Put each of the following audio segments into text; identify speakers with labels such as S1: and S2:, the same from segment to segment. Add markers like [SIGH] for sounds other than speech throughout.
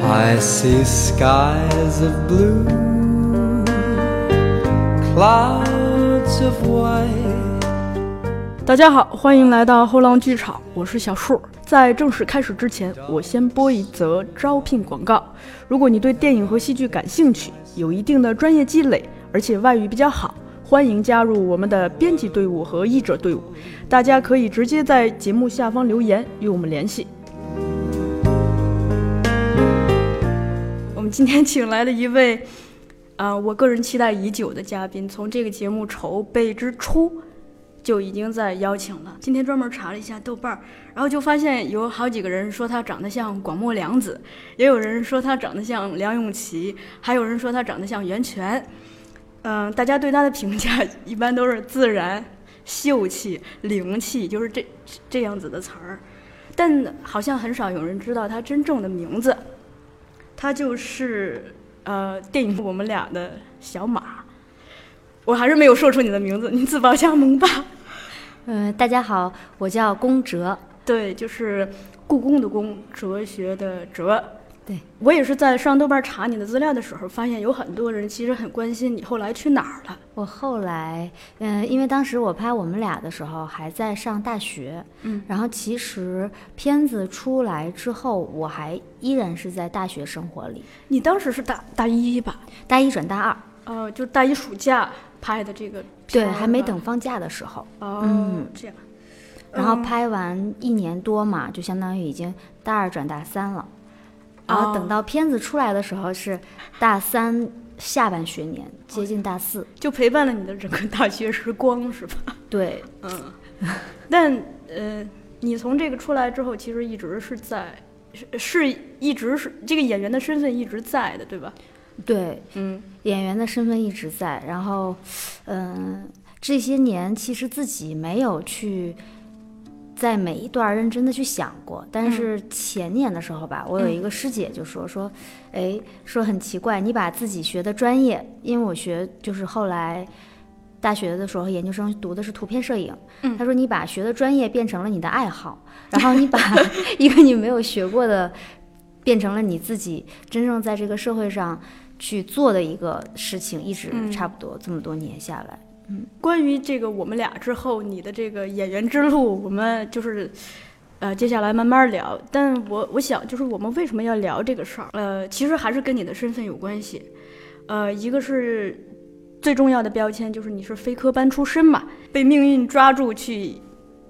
S1: I see skies of blue, clouds of white.
S2: 大家好，欢迎来到后浪剧场，我是小树。在正式开始之前，我先播一则招聘广告。如果你对电影和戏剧感兴趣，有一定的专业积累，而且外语比较好，欢迎加入我们的编辑队伍和译者队伍。大家可以直接在节目下方留言与我们联系。今天请来了一位，啊、我个人期待已久的嘉宾，从这个节目筹备之初。就已经在邀请了。今天专门查了一下豆瓣儿，然后就发现有好几个人说他长得像广末凉子，也有人说他长得像梁咏琪，还有人说他长得像袁泉。嗯、大家对他的评价 [LAUGHS] 一般都是自然、秀气、灵气，就是这这样子的词儿。但好像很少有人知道他真正的名字，他就是呃电影《我们俩》的小马。我还是没有说出你的名字，你自报家门吧。
S3: 嗯，大家好，我叫宫哲。
S2: 对，就是故宫的宫，哲学的哲。
S3: 对。
S2: 我也是在上豆瓣查你的资料的时候，发现有很多人其实很关心你后来去哪儿了。
S3: 我后来，嗯、因为当时我拍我们俩的时候还在上大学，
S2: 嗯，
S3: 然后其实片子出来之后，我还依然是在大学生活里，
S2: 你当时是大大一吧？
S3: 大一转大二，
S2: 呃，就大一暑假拍的这个
S3: 对，还没等放假的时候，
S2: 哦，
S3: 嗯。
S2: 这样。
S3: 然后
S2: 嗯。
S3: 拍完一年多嘛，就相当于已经大二转大三了，然后
S2: 哦
S3: 等到片子出来的时候是大三下半学年，接近大四，
S2: 就陪伴了你的整个大学时光，是吧？[LAUGHS]
S3: 对，
S2: 嗯。但呃，你从这个出来之后，其实一直是在，是是一直是这个演员的身份一直在的，对吧？
S3: 对，
S2: 嗯
S3: 演员的身份一直在，然后，嗯、这些年其实自己没有去在每一段认真的去想过，但是前年的时候吧，我有一个师姐就说说，哎，说很奇怪，你把自己学的专业，因为我学就是后来。大学的时候，研究生读的是图片摄影。
S2: 嗯
S3: 他说你把学的专业变成了你的爱好，然后你把一个你没有学过的，变成了你自己真正在这个社会上去做的一个事情，一直
S2: 嗯
S3: 差不多这么多年下来。
S2: 关于这个我们俩之后你的这个演员之路，我们就是。呃，接下来慢慢聊。但我我想，就是我们为什么要聊这个事儿？呃，其实还是跟你的身份有关系。呃，一个是最重要的标签，就是你是非科班出身嘛，被命运抓住去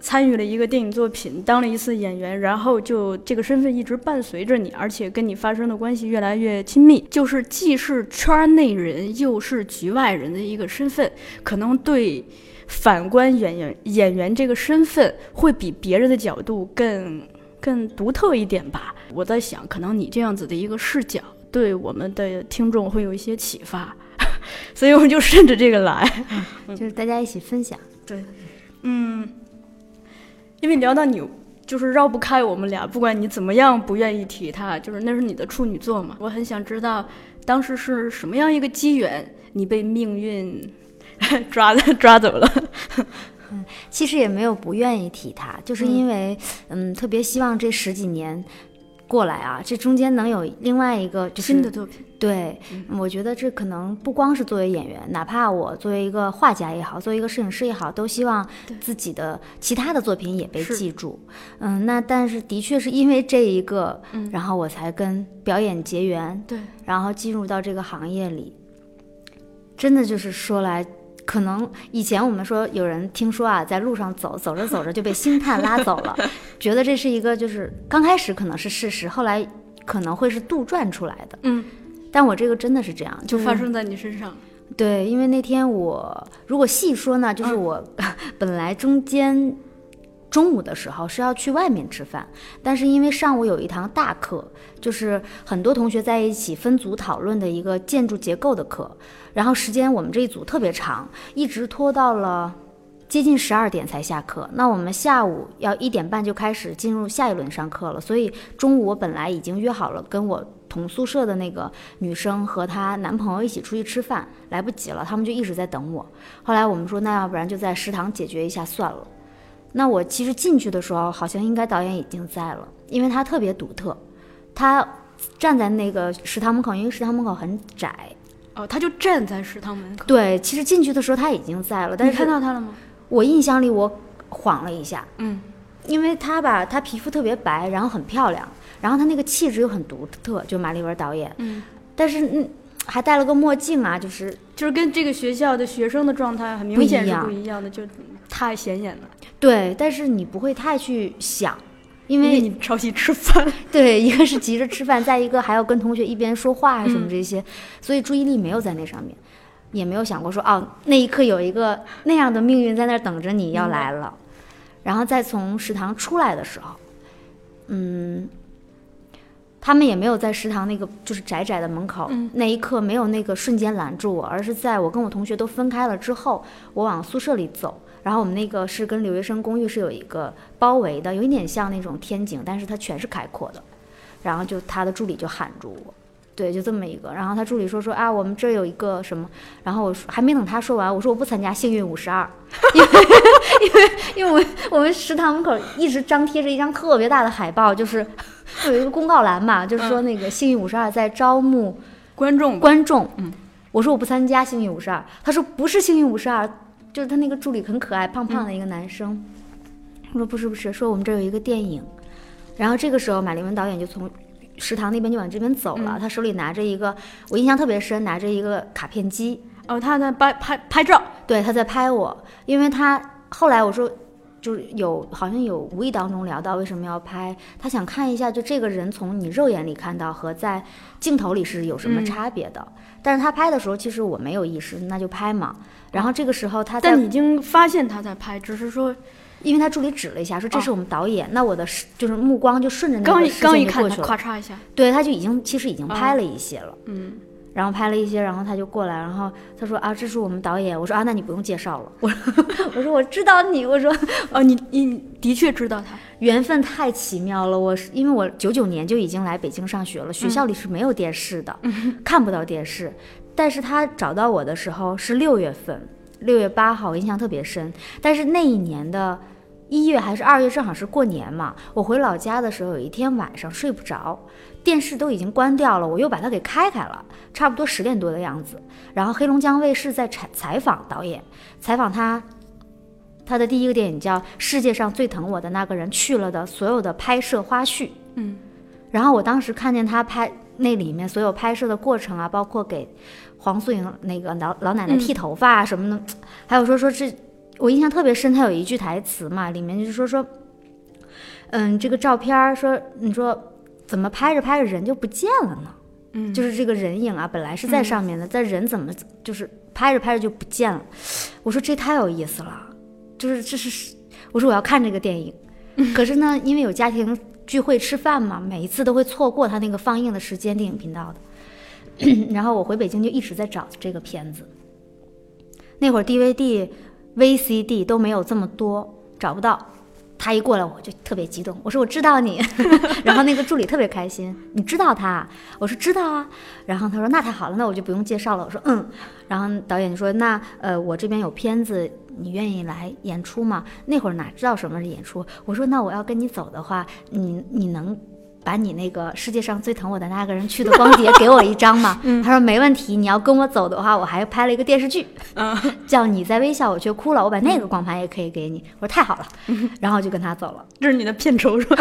S2: 参与了一个电影作品，当了一次演员，然后就这个身份一直伴随着你，而且跟你发生的关系越来越亲密，就是既是圈内人又是局外人的一个身份，可能对。反观演员演员这个身份，会比别人的角度更更独特一点吧。我在想，可能你这样子的一个视角，对我们的听众会有一些启发，[LAUGHS] 所以我们就顺着这个来。
S3: 就是大家一起分享。
S2: 对嗯，因为聊到你，就是绕不开我们俩，不管你怎么样不愿意提他，就是那是你的处女座嘛。我很想知道，当时是什么样一个机缘，你被命运 [LAUGHS] 抓的 [LAUGHS] 抓走了。[LAUGHS]
S3: 嗯其实也没有不愿意提他，就是因为嗯特别希望这十几年过来啊，这中间能有另外一个就是
S2: 新的作品，
S3: 对，我觉得这可能不光是作为演员，哪怕我作为一个画家也好，作为一个摄影师也好，都希望自己的其他的作品也被记住。嗯，那但是的确是因为这一个，
S2: 嗯
S3: 然后我才跟表演结缘，
S2: 对，
S3: 然后进入到这个行业里。真的就是说来。可能以前我们说有人听说啊，在路上走走着走着就被星探拉走了，[LAUGHS] 觉得这是一个就是刚开始可能是事实，后来可能会是杜撰出来的。
S2: 嗯，
S3: 但我这个真的是这样，
S2: 就是发生在你身上。
S3: 对，因为那天我如果细说呢，就是我、[LAUGHS] 本来中间中午的时候是要去外面吃饭，但是因为上午有一堂大课，就是很多同学在一起分组讨论的一个建筑结构的课，然后时间我们这一组特别长，一直拖到了。接近十二点才下课，那我们下午要一点半就开始进入下一轮上课了，所以中午我本来已经约好了跟我同宿舍的那个女生和她男朋友一起出去吃饭，来不及了，他们就一直在等我。后来我们说，那要不然就在食堂解决一下算了。那我其实进去的时候，好像应该导演已经在了，因为他特别独特，他站在那个食堂门口，因为食堂门口很窄。
S2: 哦，他就站在食堂门口。
S3: 对，其实进去的时候他已经在了，但
S2: 你看到他了吗？
S3: 我印象里我晃了一下，
S2: 嗯，
S3: 因为他吧，他皮肤特别白，然后很漂亮，然后他那个气质又很独特，就马丽文导演，
S2: 嗯，
S3: 但是嗯，还戴了个墨镜啊，就是
S2: 就是跟这个学校的学生的状态很明显是不一样的，就太显眼了。
S3: 对，但是你不会太去想，因为
S2: 你着急吃饭。[LAUGHS]
S3: 对，一个是急着吃饭，再一个还要跟同学一边说话啊什么这些，所以注意力没有在那上面，也没有想过说哦，那一刻有一个那样的命运在那儿等着你要来了，然后再从食堂出来的时候，嗯。他们也没有在食堂那个就是窄窄的门口，
S2: 嗯
S3: 那一刻没有那个瞬间拦住我，而是在我跟我同学都分开了之后，我往宿舍里走。然后我们那个是跟留学生公寓是有一个包围的，有一点像那种天井，但是它全是开阔的。然后就他的助理就喊住我，对，就这么一个。然后他助理说说啊，我们这儿有一个什么，然后我说还没等他说完，我说我不参加幸运五十二，[LAUGHS] 因为因为因为我们我们食堂门口一直张贴着一张特别大的海报，就是有一个公告栏嘛，就是说那个幸运五十二在招募
S2: 观众
S3: 观众。
S2: 嗯，
S3: 我说我不参加幸运五十二，他说不是幸运五十二，就是他那个助理很可爱，胖胖的一个男生。我说不是不是，说我们这儿有一个电影。然后这个时候，马丽文导演就从食堂那边就往这边走了，他手里拿着一个，我印象特别深，拿着一个卡片机，
S2: 哦，他在拍拍拍照。
S3: 对，他在拍我，因为他后来我说。就是有好像有无意当中聊到为什么要拍，他想看一下就这个人从你肉眼里看到和在镜头里是有什么
S2: 嗯
S3: 差别的。但是他拍的时候其实我没有意识，那就拍嘛。然后这个时候他在
S2: 但已经发现他在拍，只是说
S3: 因为他助理指了一下，说这是我们导演，那我的就是目光就顺着那个视
S2: 刚一看他，
S3: 线就过去了。
S2: 咔嚓一下，
S3: 对，他就已经其实已经
S2: 啊
S3: 拍了一些了，
S2: 嗯，
S3: 然后拍了一些，然后他就过来，然后他说啊，这是我们导演。我说啊，那你不用介绍了。我说 [LAUGHS] 我说我知道你，我说
S2: 哦，你你的确知道他，
S3: 缘分太奇妙了。我是因为我九九年就已经来北京上学了，学校里是没有电视的，看不到电视。但是他找到我的时候是六月份，六月八号，我印象特别深。但是那一年的一月还是二月，正好是过年嘛。我回老家的时候，有一天晚上睡不着，电视都已经关掉了，我又把它给开开了，差不多十点多的样子。然后黑龙江卫视在采采访导演，采访他。他的第一个电影叫《世界上最疼我的那个人去了》的所有的拍摄花絮，
S2: 嗯，
S3: 然后我当时看见他拍那里面所有拍摄的过程啊，包括给黄素莹那个老老奶奶剃头发啊什么的，还有说说这我印象特别深，他有一句台词嘛，里面就是说说，嗯，这个照片儿说你说怎么拍着拍着人就不见了呢？
S2: 嗯
S3: 就是这个人影啊，本来是在上面的，但人怎么就是拍着拍着就不见了？我说这太有意思了，就是这是我说我要看这个电影，可是呢，因为有家庭聚会吃饭嘛，每一次都会错过他那个放映的时间，电影频道的。[CLEARS THROAT] 然后我回北京就一直在找这个片子，那会儿 DVD、VCD 都没有这么多，找不到。他一过来我就特别激动，我说我知道你，[LAUGHS] 然后那个助理特别开心，你知道他？我说知道啊，然后他说那太好了，那我就不用介绍了。我说嗯，然后导演就说那呃我这边有片子，你愿意来演出吗？那会儿哪知道什么是演出？我说那我要跟你走的话，你你能把你那个世界上最疼我的那个人去的光碟给我一张吗？[LAUGHS] 他说没问题，你要跟我走的话，我还拍了一个电视剧，[LAUGHS] 叫你在微笑我却哭了，我把那个光盘也可以给你。我说太好了，[LAUGHS] 然后就跟他走了。
S2: 这是你的片酬是吧？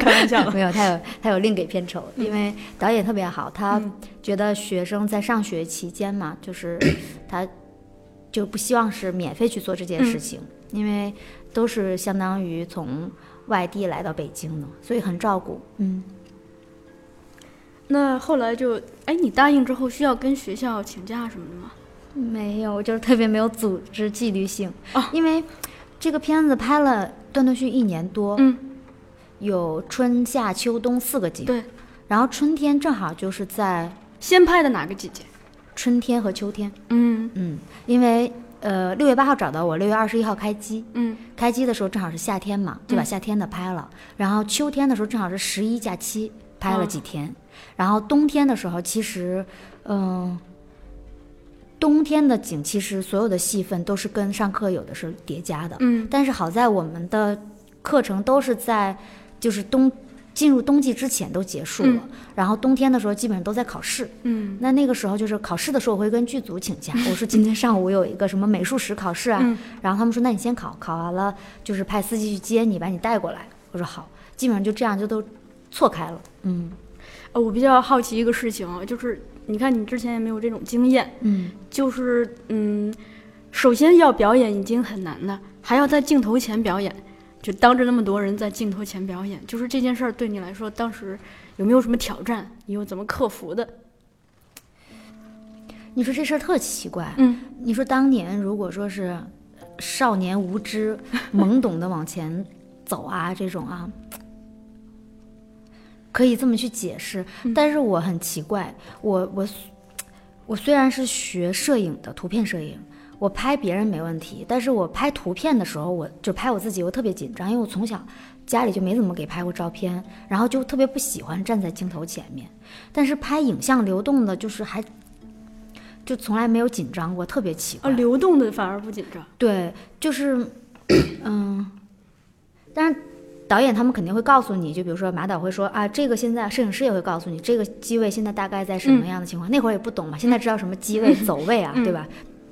S2: 开玩笑。
S3: 没有，他有他有另给片酬，因为导演特别好，他觉得学生在上学期间嘛，就是 [COUGHS] 他就不希望是免费去做这件事情，因为都是相当于从外地来到北京的，所以很照顾。嗯，
S2: 那后来就，哎，你答应之后需要跟学校请假什么的吗？
S3: 没有，就是特别没有组织纪律性，
S2: 哦
S3: 因为这个片子拍了断断续续一年多，
S2: 嗯，
S3: 有春夏秋冬四个季，
S2: 对，
S3: 然后春天正好就是在
S2: 先拍的哪个季节？
S3: 春天和秋天。
S2: 嗯
S3: 嗯，因为呃六月八号找到我，六月二十一号开机，
S2: 嗯。
S3: 开机的时候正好是夏天嘛，就把夏天的拍了。然后秋天的时候正好是十一假期，拍了几天。然后冬天的时候，其实嗯、冬天的景其实所有的戏份都是跟上课有的是叠加的，
S2: 嗯。
S3: 但是好在我们的课程都是在就是冬进入冬季之前都结束了，然后冬天的时候基本上都在考试。
S2: 嗯
S3: 那那个时候就是考试的时候，我会跟剧组请假，[LAUGHS] 我说今天上午有一个什么美术史考试啊，
S2: 嗯
S3: 然后他们说那你先考，考完了就是派司机去接你，把你带过来。我说好，基本上就这样就都错开了。嗯
S2: 呃，我比较好奇一个事情啊，就是你看你之前也没有这种经验，
S3: 嗯，
S2: 就是嗯，首先要表演已经很难了，还要在镜头前表演，就当着那么多人在镜头前表演，就是这件事儿对你来说，当时有没有什么挑战？你又怎么克服的？
S3: 你说这事儿特奇怪。
S2: 嗯
S3: 你说当年如果说是少年无知、懵懂的往前走啊，这种啊，可以这么去解释。但是我很奇怪，我我我虽然是学摄影的，图片摄影，我拍别人没问题，但是我拍图片的时候，我就拍我自己，我特别紧张，因为我从小家里就没怎么给拍过照片，然后就特别不喜欢站在镜头前面。但是拍影像流动的，就是还就从来没有紧张过，特别奇怪。
S2: 啊，流动的反而不紧张。
S3: 对，就是，嗯，但是导演他们肯定会告诉你，就比如说马导会说啊，这个现在摄影师也会告诉你，这个机位现在大概在什么样的情况。那会儿也不懂嘛，现在知道什么机位、走位啊，对吧？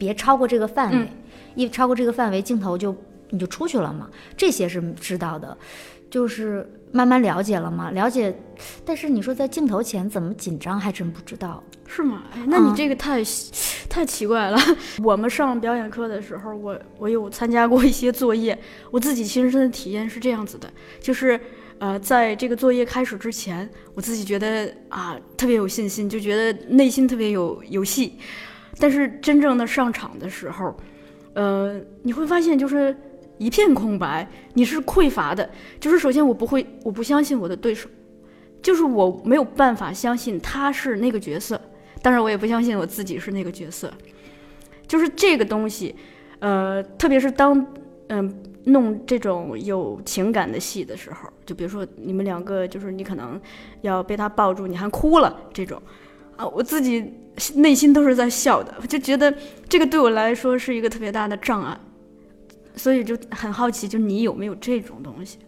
S3: 别超过这个范围，一超过这个范围，镜头就你就出去了嘛。这些是知道的，就是慢慢了解了嘛，了解。但是你说在镜头前怎么紧张，还真不知道。
S2: 是吗？哎，那你
S3: 嗯
S2: 这个太、太奇怪了。[LAUGHS] 我们上表演课的时候，我我有参加过一些作业，我自己亲身的体验是这样子的，就是呃，在这个作业开始之前，我自己觉得啊特别有信心，就觉得内心特别有有戏，但是真正的上场的时候，呃，你会发现就是一片空白，你是匮乏的。就是首先我不会，我不相信我的对手，就是我没有办法相信他是那个角色。当然，我也不相信我自己是那个角色。就是这个东西，呃，特别是当嗯、弄这种有情感的戏的时候，就比如说你们两个，就是你可能要被他抱住，你还哭了这种，啊，我自己内心都是在笑的，我就觉得这个对我来说是一个特别大的障碍，所以就很好奇，就你有没有这种东西？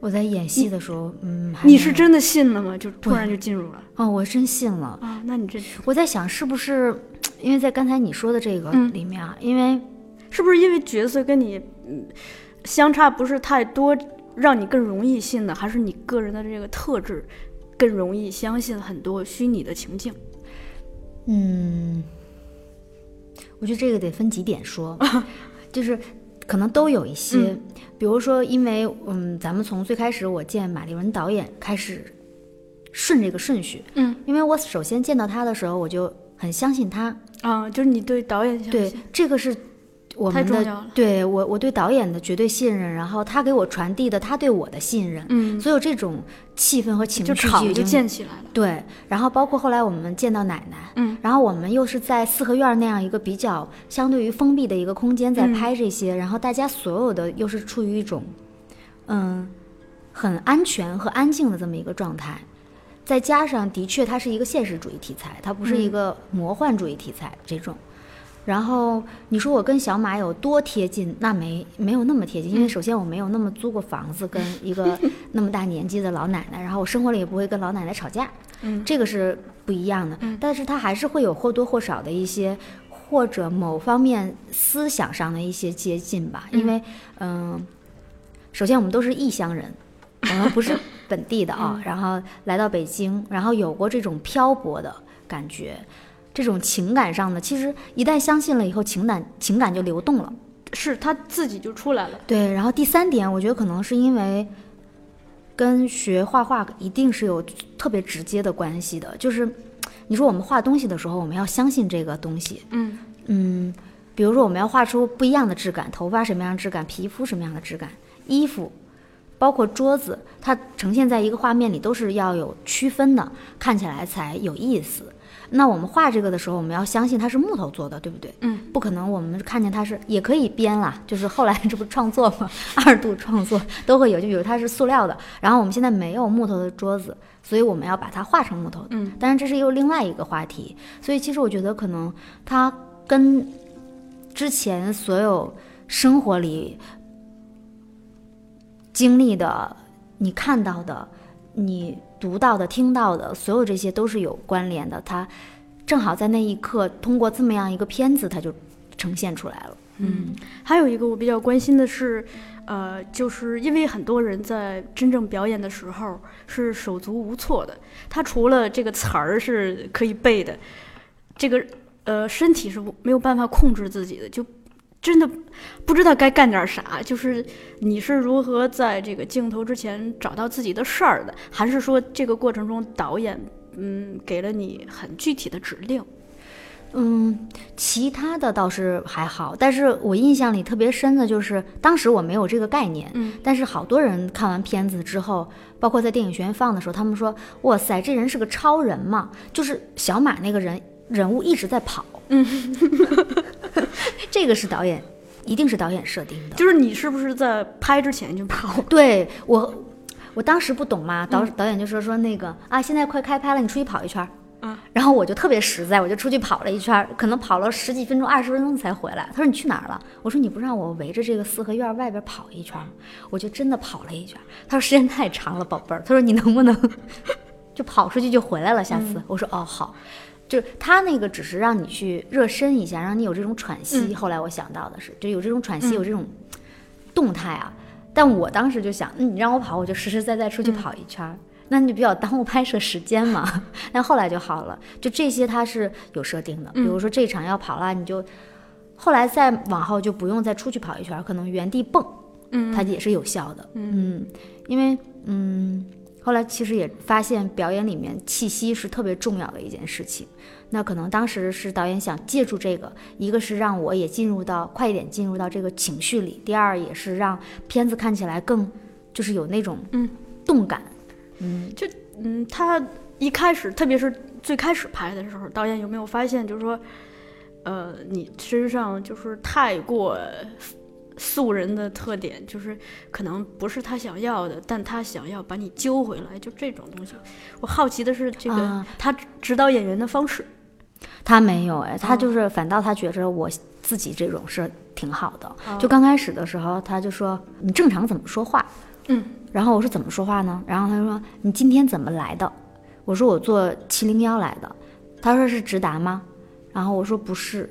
S3: 我在演戏的时候，嗯，
S2: 你是真的信了吗？就突然就进入了
S3: 哦，我真信了。
S2: 啊？那你这
S3: 我在想，是不是因为在刚才你说的这个
S2: 嗯
S3: 里面啊，因为
S2: 是不是因为角色跟你嗯相差不是太多，让你更容易信的？还是你个人的这个特质更容易相信很多虚拟的情境？
S3: 嗯，我觉得这个得分几点说，[LAUGHS] 就是可能都有一些，比如说，因为嗯，咱们从最开始我见马丽文导演开始顺这个顺序，
S2: 嗯，
S3: 因为我首先见到他的时候，我就很相信他，
S2: 啊，就是你对导演相信对，
S3: 这个是我们的。对我我对导演的绝对信任，然后他给我传递的他对我的信任，
S2: 嗯，
S3: 所有这种气氛和情绪
S2: 就场就建起来了。
S3: 对，然后包括后来我们见到奶奶，
S2: 嗯，
S3: 然后我们又是在四合院儿那样一个比较相对于封闭的一个空间在
S2: 嗯
S3: 拍这些，然后大家所有的又是处于一种，嗯，很安全和安静的这么一个状态，再加上的确它是一个现实主义题材，它不是一
S2: 嗯
S3: 个魔幻主义题材这种。然后你说我跟小马有多贴近？那没没有那么贴近，因为首先我没有那么租过房子，跟一个 [LAUGHS] 那么大年纪的老奶奶，然后我生活里也不会跟老奶奶吵架，
S2: 嗯
S3: 这个是不一样的。
S2: 嗯
S3: 但是他还是会有或多或少的一些，或者某方面思想上的一些接近吧。因为，嗯、首先我们都是异乡人，[LAUGHS] 我们不是本地的啊，然后来到北京，然后有过这种漂泊的感觉。这种情感上的，其实一旦相信了以后，情感情感就流动了。
S2: 是他自己就出来了。
S3: 对，然后第三点，我觉得可能是因为跟学画画一定是有特别直接的关系的，就是你说我们画东西的时候，我们要相信这个东西，
S2: 嗯
S3: 嗯，比如说我们要画出不一样的质感，头发什么样的质感，皮肤什么样的质感，衣服，包括桌子，它呈现在一个画面里都是要有区分的，看起来才有意思。那我们画这个的时候，我们要相信它是木头做的，对不对？
S2: 嗯，
S3: 不可能我们看见它是也可以编啦，就是后来 [LAUGHS] 这不创作嘛，二度创作都会有，就比如它是塑料的，然后我们现在没有木头的桌子，所以我们要把它画成木头的。
S2: 嗯，
S3: 但是这是又另外一个话题，所以其实我觉得可能它跟之前所有生活里经历的你看到的、你读到的、听到的，所有这些都是有关联的。它正好在那一刻，通过这么样一个片子，它就呈现出来了。
S2: 嗯，还有一个我比较关心的是，呃，就是因为很多人在真正表演的时候是手足无措的，他除了这个词儿是可以背的，这个呃身体是没有办法控制自己的，就真的不知道该干点啥。就是你是如何在这个镜头之前找到自己的事儿的，还是说这个过程中导演嗯给了你很具体的指令？
S3: 嗯，其他的倒是还好，但是我印象里特别深的就是当时我没有这个概念，
S2: 嗯，
S3: 但是好多人看完片子之后，包括在电影学院放的时候，他们说，哇塞，这人是个超人嘛，就是小马那个人人物一直在跑，
S2: 嗯，[LAUGHS] [LAUGHS]
S3: 这个是导演，一定是导演设定的，
S2: 就是你是不是在拍之前就跑？[LAUGHS]
S3: 对我，我当时不懂嘛，导导演就说说那个啊，现在快开拍了，你出去跑一圈然后我就特别实在，我就出去跑了一圈，可能跑了十几分钟、二十分钟才回来。他说你去哪儿了？我说你不让我围着这个四合院外边跑一圈吗，我就真的跑了一圈。他说时间太长了，宝贝儿。他说你能不能 [LAUGHS] 就跑出去就回来了？下次、我说哦好，就是他那个只是让你去热身一下，让你有这种喘息。后来我想到的是，就有这种喘息，有这种动态啊。但我当时就想，嗯，你让我跑，我就实实在在出去跑一圈儿。那你就比较耽误拍摄时间嘛。[LAUGHS] 但后来就好了，就这些它是有设定的，比如说这场要跑了，你就后来再往后就不用再出去跑一圈，可能原地蹦，
S2: 嗯
S3: 它也是有效的。嗯，因为嗯，后来其实也发现表演里面气息是特别重要的一件事情。那可能当时是导演想借助这个，一个是让我也进入到快一点进入到这个情绪里，第二也是让片子看起来更就是有那种
S2: 嗯
S3: 动感。
S2: 嗯，就嗯他一开始，特别是最开始拍的时候，导演有没有发现，就是说，呃，你身上就是太过素人的特点，就是可能不是他想要的，但他想要把你揪回来，就这种东西。我好奇的是，这个、
S3: 啊
S2: 他指导演员的方式。
S3: 他没有哎，他
S2: 哦
S3: 就是反倒他觉着我自己这种是挺好的。
S2: 哦
S3: 就刚开始的时候，他就说你正常怎么说话，
S2: 嗯，
S3: 然后我说怎么说话呢？然后他说你今天怎么来的？我说我坐七零幺来的。他说是直达吗？然后我说不是。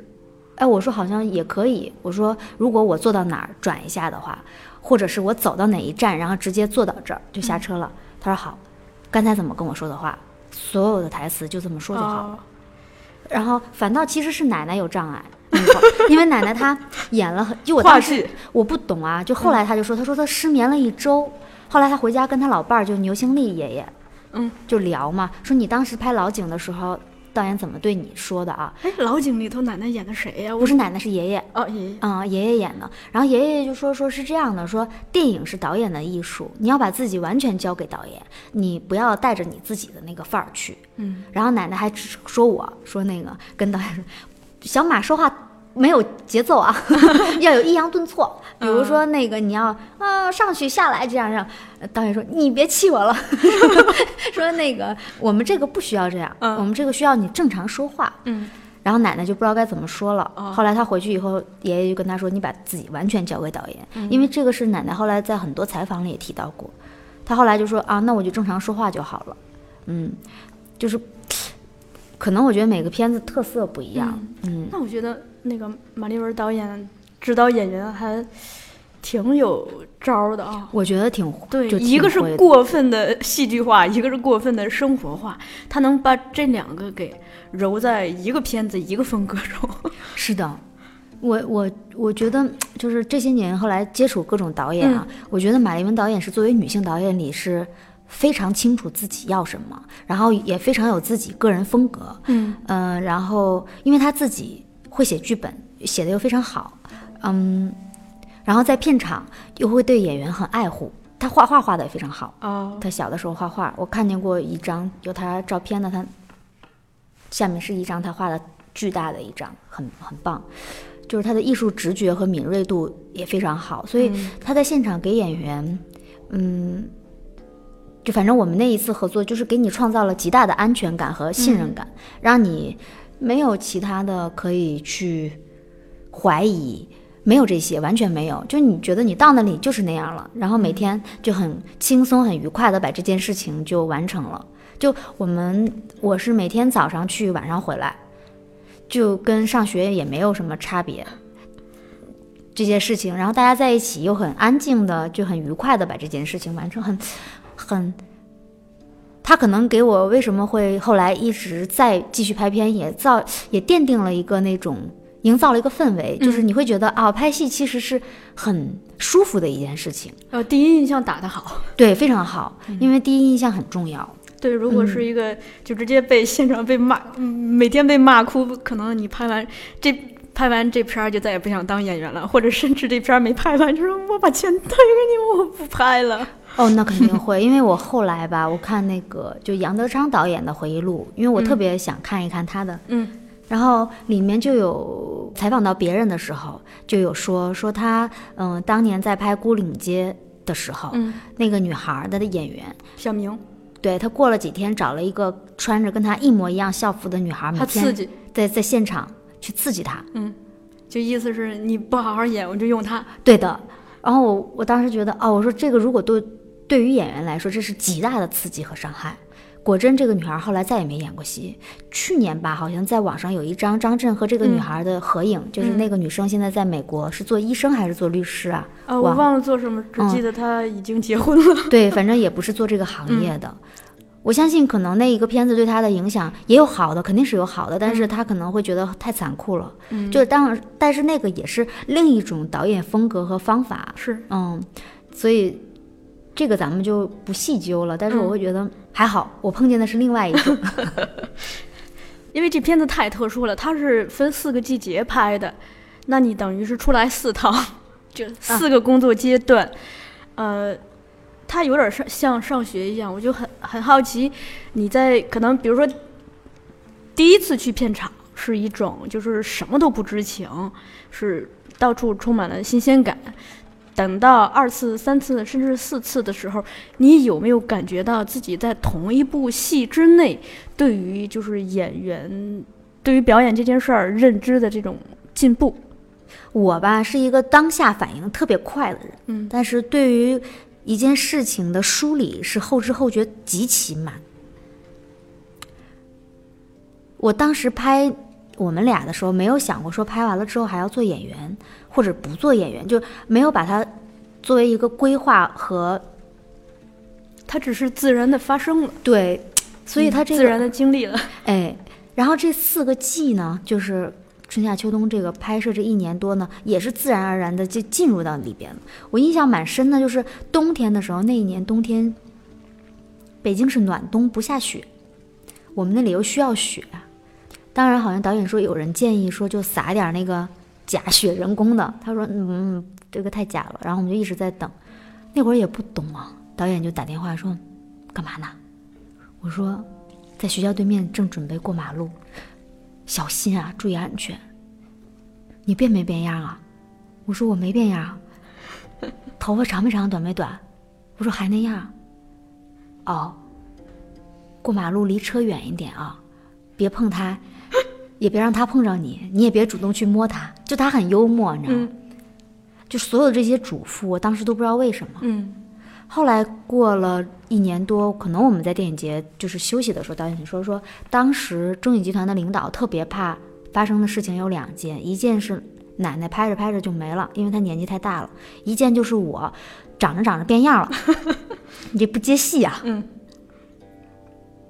S3: 哎，我说好像也可以。我说如果我坐到哪儿转一下的话，或者是我走到哪一站，然后直接坐到这儿就下车了。他说好。刚才怎么跟我说的话，所有的台词就这么说就好了。
S2: 哦
S3: 然后反倒其实是奶奶有障碍，[LAUGHS] 因为奶奶她演了很，就我当时我不懂啊，就后来她就说，她说她失眠了一周，后来她回家跟她老伴儿就牛兴利爷爷，
S2: 嗯，
S3: 就聊嘛，说你当时拍老井的时候，导演怎么对你说的啊？
S2: 哎，老井里头奶奶演的谁呀、我
S3: 不是奶奶是爷爷，
S2: 哦，爷爷。
S3: 嗯，爷爷演的。然后爷爷就说说是这样的，说电影是导演的艺术，你要把自己完全交给导演，你不要带着你自己的那个范儿去。
S2: 嗯，
S3: 然后奶奶还说我说那个跟导演说，小马说话没有节奏啊，[LAUGHS] 要有抑扬顿挫。比如说那个你要啊上去下来这样让呃导演说你别气我了，[LAUGHS] [LAUGHS] 说那个我们这个不需要这样，
S2: 嗯
S3: 我们这个需要你正常说话。
S2: 嗯，
S3: 然后奶奶就不知道该怎么说了。
S2: 哦
S3: 后来她回去以后，爷爷就跟她说：“你把自己完全交给导演，
S2: 嗯
S3: 因为这个是奶奶后来在很多采访里也提到过。她后来就说啊，那我就正常说话就好了。嗯，就是可能我觉得每个片子特色不一样。嗯
S2: 那我觉得那个马丽文导演指导演员还挺有招儿的啊。
S3: 我觉得挺
S2: 对，
S3: 就
S2: 一个是过分的戏剧化，一个是过分的生活化，他能把这两个给揉在一个片子一个风格中。[LAUGHS]
S3: 是的，我我我觉得就是这些年后来接触各种导演啊，我觉得马丽文导演是作为女性导演里是非常清楚自己要什么，然后也非常有自己个人风格。
S2: 嗯
S3: 呃、然后因为她自己会写剧本，写的又非常好，嗯，然后在片场又会对演员很爱护，他画画画的也非常好。
S2: 哦，
S3: 他小的时候画画，我看见过一张有他照片的，他下面是一张他画的巨大的一张，很很棒。就是他的艺术直觉和敏锐度也非常好，所以他在现场给演员，嗯，就反正我们那一次合作，就是给你创造了极大的安全感和信任感，让你没有其他的可以去怀疑，没有这些，完全没有。就你觉得你到那里就是那样了，然后每天就很轻松、很愉快的把这件事情就完成了。就我们，我是每天早上去，晚上回来，就跟上学也没有什么差别。这件事情，然后大家在一起又很安静的，就很愉快的把这件事情完成，很很。他可能给我为什么会后来一直在继续拍片，也造也奠定了一个那种营造了一个氛围，就是你会觉得啊，拍戏其实是很舒服的一件事情。
S2: 呃，第一印象打得好，
S3: 对，非常好，因为第一印象很重要。
S2: 对，如果是一个就直接被现场被骂，嗯每天被骂哭，可能你拍完这拍完这片儿就再也不想当演员了，或者甚至这片儿没拍完，就说我把钱退给你，我不拍了。[LAUGHS]
S3: 哦，那肯定会，因为我 [LAUGHS] 后来吧，我看那个就杨德昌导演的回忆录，因为我特别想看一看他的，
S2: 嗯，
S3: 然后里面就有采访到别人的时候，就有说说他，嗯，当年在拍《孤岭街》的时候，
S2: 嗯，
S3: 那个女孩儿的演员，
S2: 小明，
S3: 对他过了几天找了一个穿着跟他一模一样校服的女孩儿，每天
S2: 他刺激，
S3: 在在现场去刺激他，
S2: 嗯，就意思是你不好好演，我就用他。
S3: 对的。然后我我当时觉得，哦，我说这个如果对对于演员来说，这是极大的刺激和伤害。果真，这个女孩后来再也没演过戏。去年吧，好像在网上有一张张震和这个女孩的合影，就是那个女生现在在美国是做医生还是做律师啊？
S2: 啊，我忘了做什么，只记得她已经结婚了。
S3: 对，反正也不是做这个行业的。我相信，可能那一个片子对她的影响也有好的，肯定是有好的，但是她可能会觉得太残酷了。
S2: 嗯
S3: 就是当然，但是那个也是另一种导演风格和方法。
S2: 是，
S3: 嗯，所以这个咱们就不细究了。但是我会觉得还好，我碰见的是另外一种。[LAUGHS]
S2: 因为这片子太特殊了，它是分四个季节拍的，那你等于是出来四趟，[LAUGHS] 就四个工作阶段，呃，它有点上像上学一样，我就很很好奇，你在可能比如说第一次去片场是一种就是什么都不知情，是到处充满了新鲜感。等到二次、三次，甚至四次的时候，你有没有感觉到自己在同一部戏之内，对于就是演员，对于表演这件事儿认知的这种进步？
S3: 我吧是一个当下反应特别快的人，
S2: 嗯
S3: 但是对于一件事情的梳理是后知后觉极其慢。我当时拍我们俩的时候，没有想过说拍完了之后还要做演员，或者不做演员，就没有把它作为一个规划和
S2: 它只是自然的发生了，
S3: 对，所以它这个
S2: 自然的经历了。[LAUGHS]
S3: 哎，然后这四个季呢，就是春夏秋冬这个拍摄这一年多呢，也是自然而然的就进入到里边了。我印象蛮深的，就是冬天的时候，那一年冬天，北京是暖冬不下雪，我们那里又需要雪。当然，好像导演说有人建议说就撒点那个假雪人工的，他说嗯这个太假了，然后我们就一直在等。那会儿也不懂啊，导演就打电话说干嘛呢？我说在学校对面正准备过马路，小心啊，注意安全。你变没变样啊？我说我没变样。头发长没长，短没短？我说还那样。哦，过马路离车远一点啊，别碰它，也别让他碰着你，你也别主动去摸他。就他很幽默，你知道吗？
S2: 嗯
S3: 就所有这些嘱咐，我当时都不知道为什么。
S2: 嗯
S3: 后来过了一年多，可能我们在电影节就是休息的时候，导演说说，当时中影集团的领导特别怕发生的事情有两件，一件是奶奶拍着拍着就没了，因为她年纪太大了；一件就是我长着长着变样了，[LAUGHS] 你这不接戏啊。
S2: 嗯。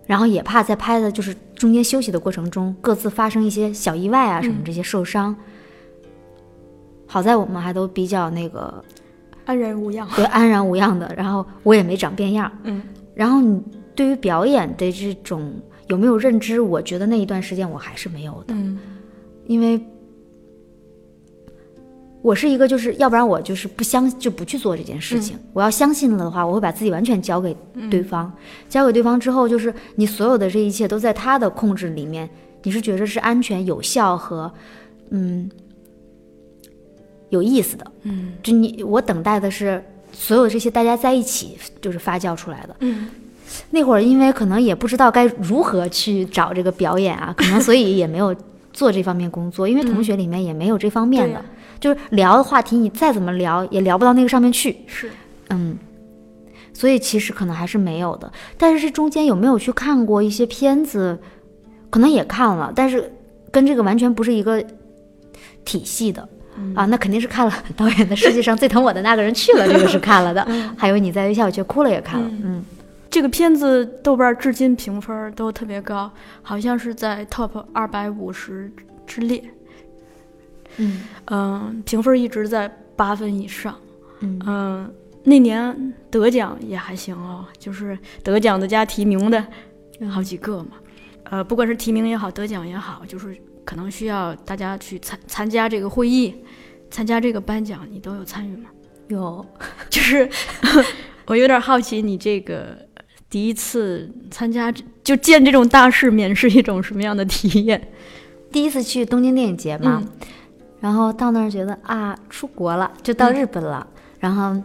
S3: 然后也怕在拍的就是中间休息的过程中，各自发生一些小意外啊什么这些受伤。好在我们还都比较那个
S2: 安然无恙。
S3: 对，安然无恙的。然后我也没长变样。
S2: 嗯
S3: 然后你对于表演的这种有没有认知？我觉得那一段时间我还是没有的，
S2: 嗯
S3: 因为我是一个就是要不然我就是不相就不去做这件事情。我要相信了的话，我会把自己完全交给对方。交给对方之后，就是你所有的这一切都在他的控制里面，你是觉得是安全、有效和嗯有意思的。
S2: 嗯
S3: 就你我等待的是所有这些大家在一起就是发酵出来的。
S2: 嗯
S3: 那会儿因为可能也不知道该如何去找这个表演啊，可能所以也没有做这方面工作，因为同学里面也没有这方面的，[LAUGHS] 就是聊的话题，你再怎么聊也聊不到那个上面去。
S2: 是，
S3: 嗯，所以其实可能还是没有的。但是这中间有没有去看过一些片子？可能也看了，但是跟这个完全不是一个体系的。啊，那肯定是看了导演的《世界上最疼我的那个人去了》，[LAUGHS] 这个是看了的。还有你在微笑却哭了也看了。嗯，
S2: 这个片子豆瓣至今评分都特别高，好像是在 top 二百五十之列。
S3: 嗯
S2: 嗯，评分一直在八分以上。
S3: 嗯
S2: 嗯，那年得奖也还行哦，就是得奖的加提名的好几个嘛。呃，不管是提名也好，得奖也好，就是可能需要大家去参参加这个会议，参加这个颁奖，你都有参与吗？[LAUGHS]
S3: 有，[LAUGHS]
S2: 就是 [LAUGHS] 我有点好奇，你这个第一次参加就见这种大世面是一种什么样的体验？
S3: 第一次去东京电影节嘛，
S2: 嗯
S3: 然后到那儿觉得啊，出国了，就到
S2: 嗯。
S3: 日本了，然后。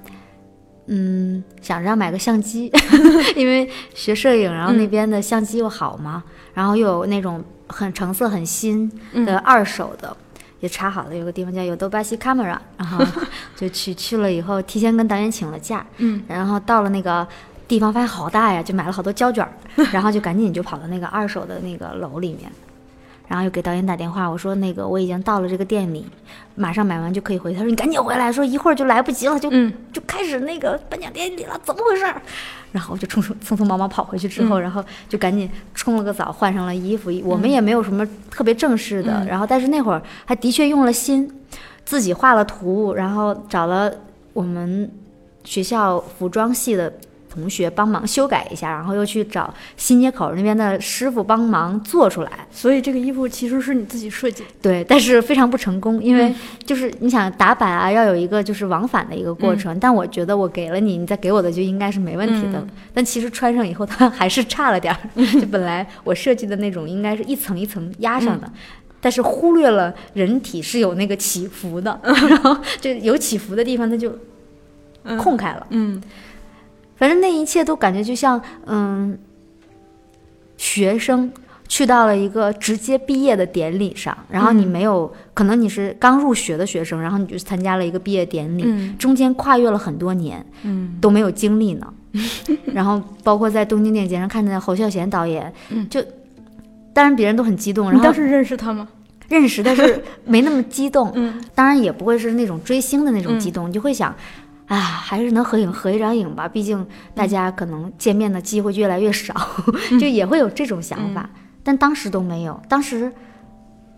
S3: 嗯，想着要买个相机，[LAUGHS] 因为学摄影，然后那
S2: 嗯。
S3: 边的相机又好嘛，然后又有那种很成色很新的
S2: 嗯
S3: 二手的，也查好了，有个地方叫有多巴西 camera，然后 [LAUGHS] 就去去了以后，提前跟导演请了假，
S2: 嗯。
S3: 然后到了那个地方发现好大呀，就买了好多胶卷儿，[LAUGHS] 然后就赶紧就跑到那个二手的那个楼里面，然后又给导演打电话，我说那个我已经到了这个店里，马上买完就可以回。他说你赶紧回来，说一会儿就来不及了，就、
S2: 嗯
S3: 就开始那个颁奖典礼了，怎么回事儿？然后我就匆匆匆匆忙忙跑回去之后，
S2: 嗯
S3: 然后就赶紧冲了个澡，换上了衣服。我们也没有什么特别正式的，
S2: 嗯
S3: 然后但是那会儿还的确用了心，自己画了图，然后找了我们学校服装系的同学帮忙修改一下，然后又去找新街口那边的师傅帮忙做出来。
S2: 所以这个衣服其实是你自己设计的。
S3: 对，但是非常不成功，因
S2: 嗯
S3: 为就是你想打版啊，要有一个就是往返的一个过程。但我觉得我给了你，你再给我的就应该是没问题的。
S2: 嗯
S3: 但其实穿上以后，它还是差了点儿。就本来我设计的那种应该是一层一层压上的。
S2: 嗯
S3: 但是忽略了人体是有那个起伏的，然后就有起伏的地方，它就空开了。
S2: 嗯
S3: 反正那一切都感觉就像，嗯，学生去到了一个直接毕业的典礼上，然后你没有，可能你是刚入学的学生，然后你就参加了一个毕业典礼，
S2: 嗯
S3: 中间跨越了很多年
S2: 嗯
S3: 都没有经历呢。[LAUGHS] 然后包括在东京电影节上看见侯孝贤导演，
S2: 嗯
S3: 就当然别人都很激动，然后
S2: 你当时认识他吗？
S3: 认识，但是没那么激动。[LAUGHS]
S2: 嗯
S3: 当然也不会是那种追星的那种
S2: 嗯
S3: 激动，你就会想，啊，还是能合影合一张影吧，毕竟大家可能见面的机会越来越少，[LAUGHS] 就也会有这种想法。但当时都没有，当时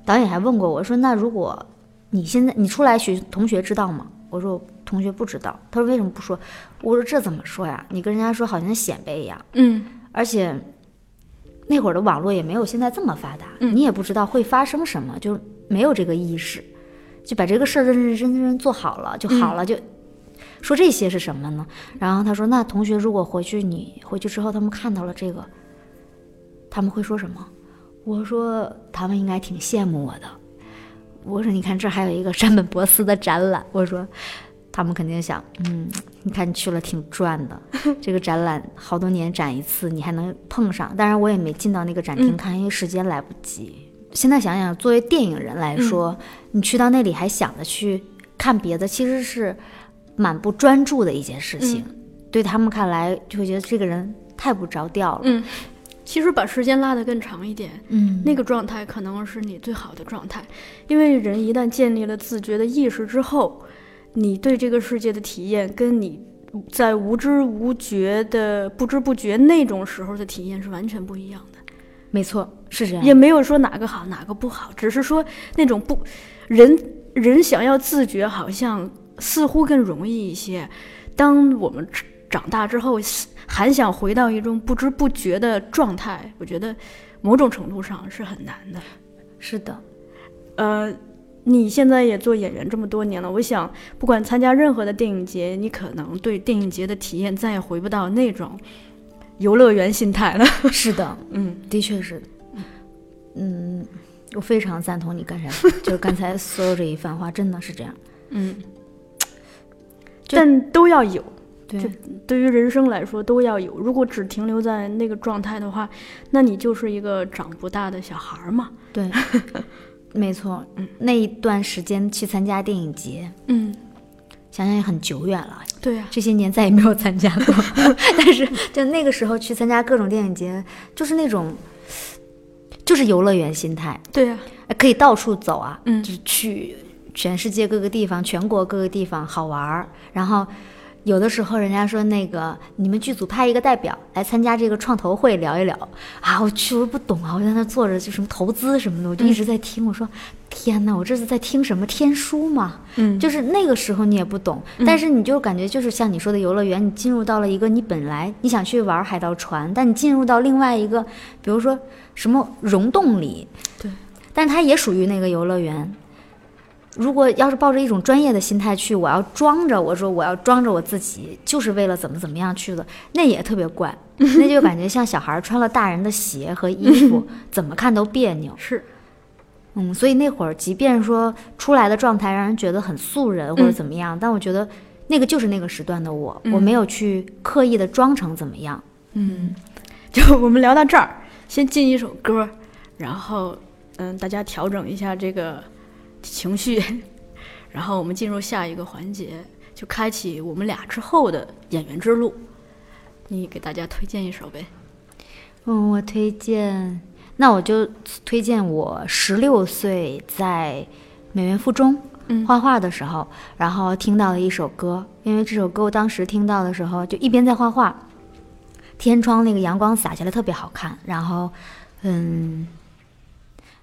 S3: 导演还问过我说：“那如果你现在你出来学同学知道吗？”我说：“同学不知道。”他说：“为什么不说？”我说：“这怎么说呀？你跟人家说好像显摆一样，
S2: 嗯
S3: 而且那会儿的网络也没有现在这么发达，
S2: 嗯
S3: 你也不知道会发生什么，就没有这个意识，就把这个事儿认认真真做好了就好了，就说这些是什么呢？然后他说：“那同学如果回去，你回去之后他们看到了这个，他们会说什么？”我说：“他们应该挺羡慕我的。”我说：“你看这儿还有一个山本博斯的展览。”我说。他们肯定想，嗯，你看你去了挺赚的，[LAUGHS] 这个展览好多年展一次，你还能碰上。当然我也没进到那个展厅看，因为时间来不及。现在想想，作为电影人来说，你去到那里还想着去看别的，其实是蛮不专注的一件事情。对他们看来，就会觉得这个人太不着调了。
S2: 嗯，其实把时间拉得更长一点，
S3: 嗯，
S2: 那个状态可能是你最好的状态，因为人一旦建立了自觉的意识之后，你对这个世界的体验跟你在无知无觉的不知不觉那种时候的体验是完全不一样的。
S3: 没错，是这样。
S2: 也没有说哪个好哪个不好，只是说那种不人人想要自觉，好像似乎更容易一些。当我们长大之后，还想回到一种不知不觉的状态，我觉得某种程度上是很难的。
S3: 是的，
S2: 呃，你现在也做演员这么多年了，我想不管参加任何的电影节，你可能对电影节的体验再也回不到那种游乐园心态了。
S3: 是的，[LAUGHS]
S2: 嗯
S3: 的确是。嗯，我非常赞同你刚才 [LAUGHS] 就是刚才所有这一番话，真的是这样。
S2: 嗯，
S3: 就
S2: 但都要有。
S3: 对
S2: 对于人生来说都要有。如果只停留在那个状态的话，那你就是一个长不大的小孩儿嘛。
S3: 对，[LAUGHS]
S4: 没错，嗯那一段时间去参加电影节，
S2: 嗯，
S4: 想想也很久远了，
S2: 对啊、
S4: 这些年再也没有参加过。[LAUGHS] 但是就那个时候去参加各种电影节，就是那种，就是游乐园心态，
S2: 对呀、
S4: 呃可以到处走啊，
S2: 嗯
S4: 就是去全世界各个地方、全国各个地方好玩儿。然后有的时候人家说那个你们剧组派一个代表来参加这个创投会聊一聊啊，我去我不懂啊，我在那坐着就什么投资什么的，我就一直在听，我说天哪，我这是在听什么天书吗？
S2: 嗯，
S4: 就是那个时候你也不懂，但是你就感觉就是像你说的游乐园，你进入到了一个你本来你想去玩海盗船，但你进入到另外一个，比如说什么溶洞里，
S2: 对，
S4: 但是它也属于那个游乐园。如果要是抱着一种专业的心态去，我要装着我说我要装着我自己，就是为了怎么怎么样去的，那也特别怪，[LAUGHS] 那就感觉像小孩穿了大人的鞋和衣服，[LAUGHS] 怎么看都别扭。
S2: 是，
S4: 嗯，所以那会儿，即便说出来的状态让人觉得很素人或者怎么样，但我觉得那个就是那个时段的我，我没有去刻意的装成怎么样。
S2: 嗯，[LAUGHS] 就我们聊到这儿，先进一首歌，然后嗯，大家调整一下这个情绪，[LAUGHS] 然后我们进入下一个环节，就开启我们俩之后的演员之路。你给大家推荐一首呗？
S4: 嗯，我推荐，那我就推荐我十六岁在美院附中
S2: 嗯
S4: 画画的时候，然后听到了一首歌。因为这首歌我当时听到的时候，就一边在画画，天窗那个阳光洒下来特别好看，然后嗯，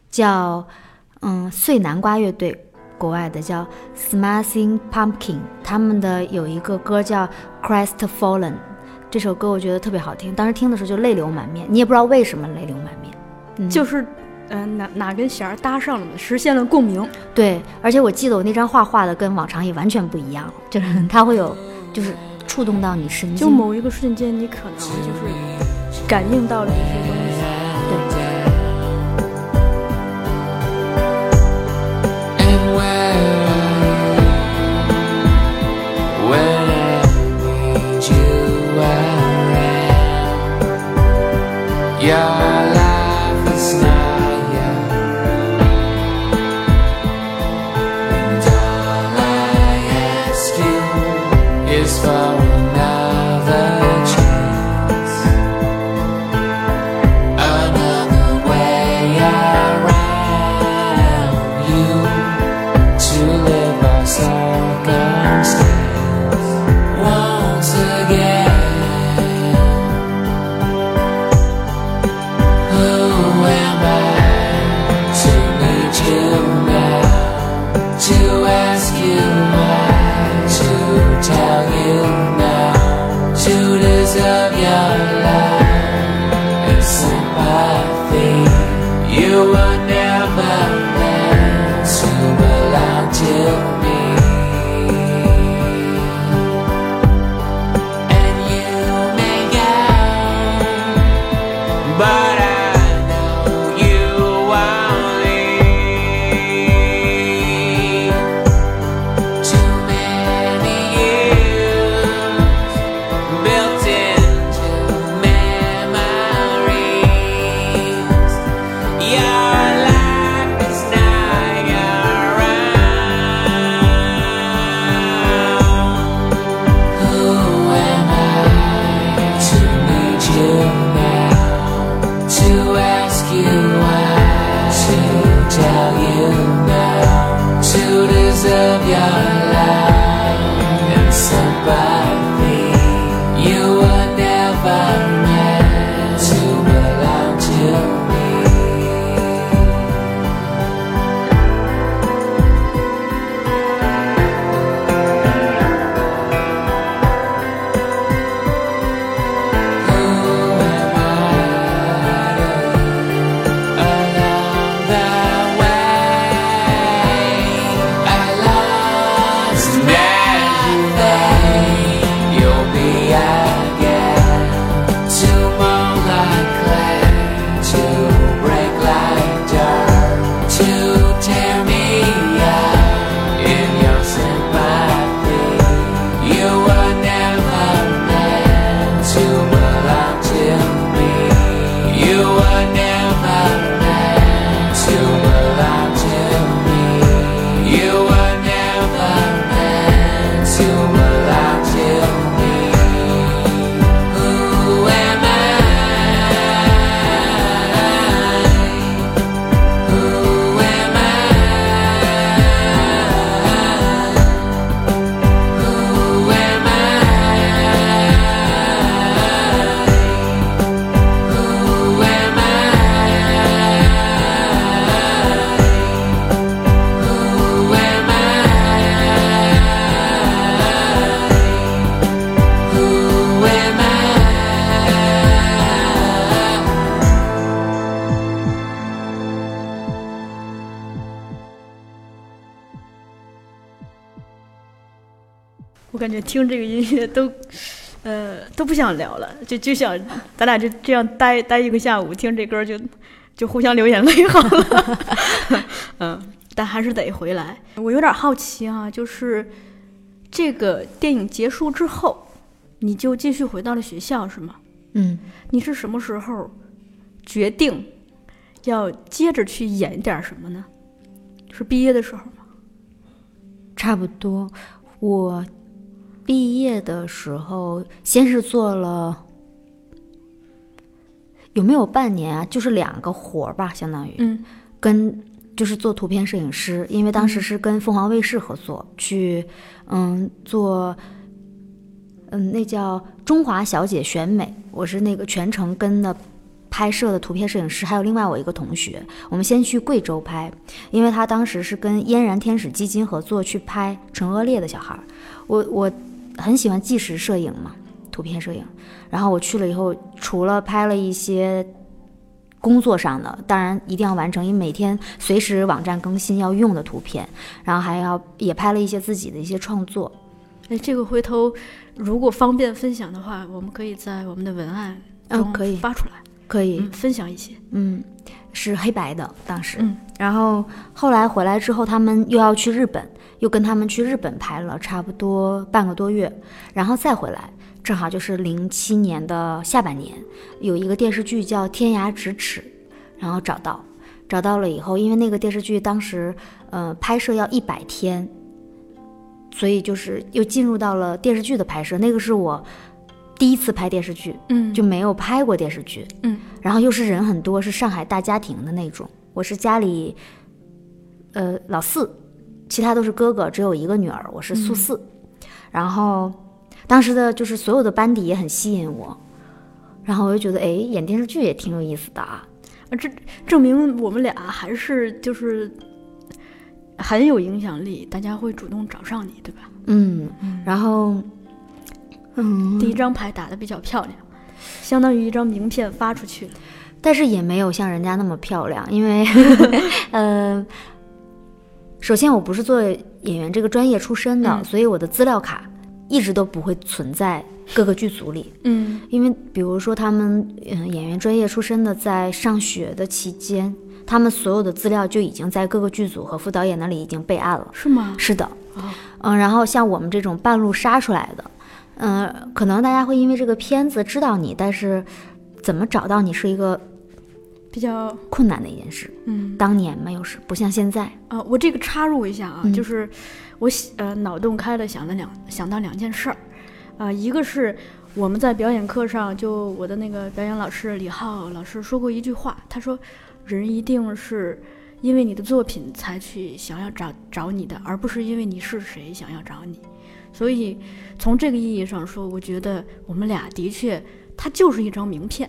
S4: 叫嗯碎南瓜乐队。国外的叫 Smashing Pumpkin，他们的有一个歌叫《Christ Fallen》，这首歌我觉得特别好听，当时听的时候就泪流满面，你也不知道为什么泪流满面。嗯，
S2: 就是嗯、呃哪哪根弦儿搭上了呢？实现了共鸣。
S4: 对，而且我记得我那张画画的跟往常也完全不一样，就是它会有，就是触动到你神经。
S2: 就某一个瞬间，你可能就是感应到了一些东西。
S4: 对，
S2: 听这个音乐都，呃，都不想聊了，就就想咱俩就这样待待一个下午，听这歌就就互相流眼泪好了。[LAUGHS] 嗯，但还是得回来。我有点好奇啊，就是这个电影结束之后，你就继续回到了学校是吗？
S3: 嗯，
S2: 你是什么时候决定要接着去演点什么呢？是毕业的时候吗？
S3: 差不多。我毕业的时候，先是做了有没有半年啊？就是两个活儿吧，相当于。
S2: 嗯
S3: 跟就是做图片摄影师，因为当时是跟凤凰卫视合作，去嗯做嗯那叫中华小姐选美，我是那个全程跟的拍摄的图片摄影师，还有另外我一个同学，我们先去贵州拍，因为他当时是跟嫣然天使基金合作去拍唇腭裂的小孩儿，我我很喜欢纪实摄影嘛，图片摄影，然后我去了以后，除了拍了一些。工作上的，当然一定要完成，因为每天随时网站更新要用的图片，然后还要也拍了一些自己的一些创作。
S2: 哎，这个回头如果方便分享的话，我们可以在我们的文案中
S3: 嗯可以
S2: 发出来，
S3: 可以，
S2: 嗯，分享一些。
S3: 嗯，是黑白的当时。
S2: 嗯
S3: 然后后来回来之后，他们又要去日本，又跟他们去日本拍了差不多半个多月，然后再回来，正好就是零七年的下半年，有一个电视剧叫《天涯咫尺》，然后找到，找到了以后，因为那个电视剧当时呃拍摄要一百天，所以就是又进入到了电视剧的拍摄，那个是我第一次拍电视剧，
S2: 嗯
S3: 就没有拍过电视剧，
S2: 嗯
S3: 然后又是人很多，是上海大家庭的那种。我是家里，呃，老四，其他都是哥哥，只有一个女儿，我是苏四。然后当时的就是所有的班底也很吸引我，然后我就觉得，哎，演电视剧也挺有意思的啊。
S2: 啊，这证明我们俩还是就是很有影响力，大家会主动找上你，对吧？
S3: 嗯，然后，嗯，
S2: 第一张牌打的比较漂亮，相当于一张名片发出去了。
S3: 但是也没有像人家那么漂亮，因为，[LAUGHS] 呃，首先我不是做演员这个专业出身的，
S2: 嗯
S3: 所以我的资料卡一直都不会存在各个剧组里。
S2: 嗯
S3: 因为比如说他们嗯演员专业出身的，在上学的期间，他们所有的资料就已经在各个剧组和副导演那里已经备案了。
S2: 是吗？
S3: 是的，
S2: 哦
S3: 嗯，然后像我们这种半路杀出来的，嗯、可能大家会因为这个片子知道你，但是怎么找到你是一个
S2: 比较
S3: 困难的一件事。
S2: 嗯
S3: 当年嘛，又是不像现在。
S2: 啊，我这个插入一下啊，
S3: 嗯
S2: 就是我想呃脑洞开了，想了两想到两件事儿，啊、一个是我们在表演课上，就我的那个表演老师李浩老师说过一句话，他说人一定是因为你的作品才去想要找找你的，而不是因为你是谁想要找你。所以从这个意义上说，我觉得我们俩的确，它就是一张名片。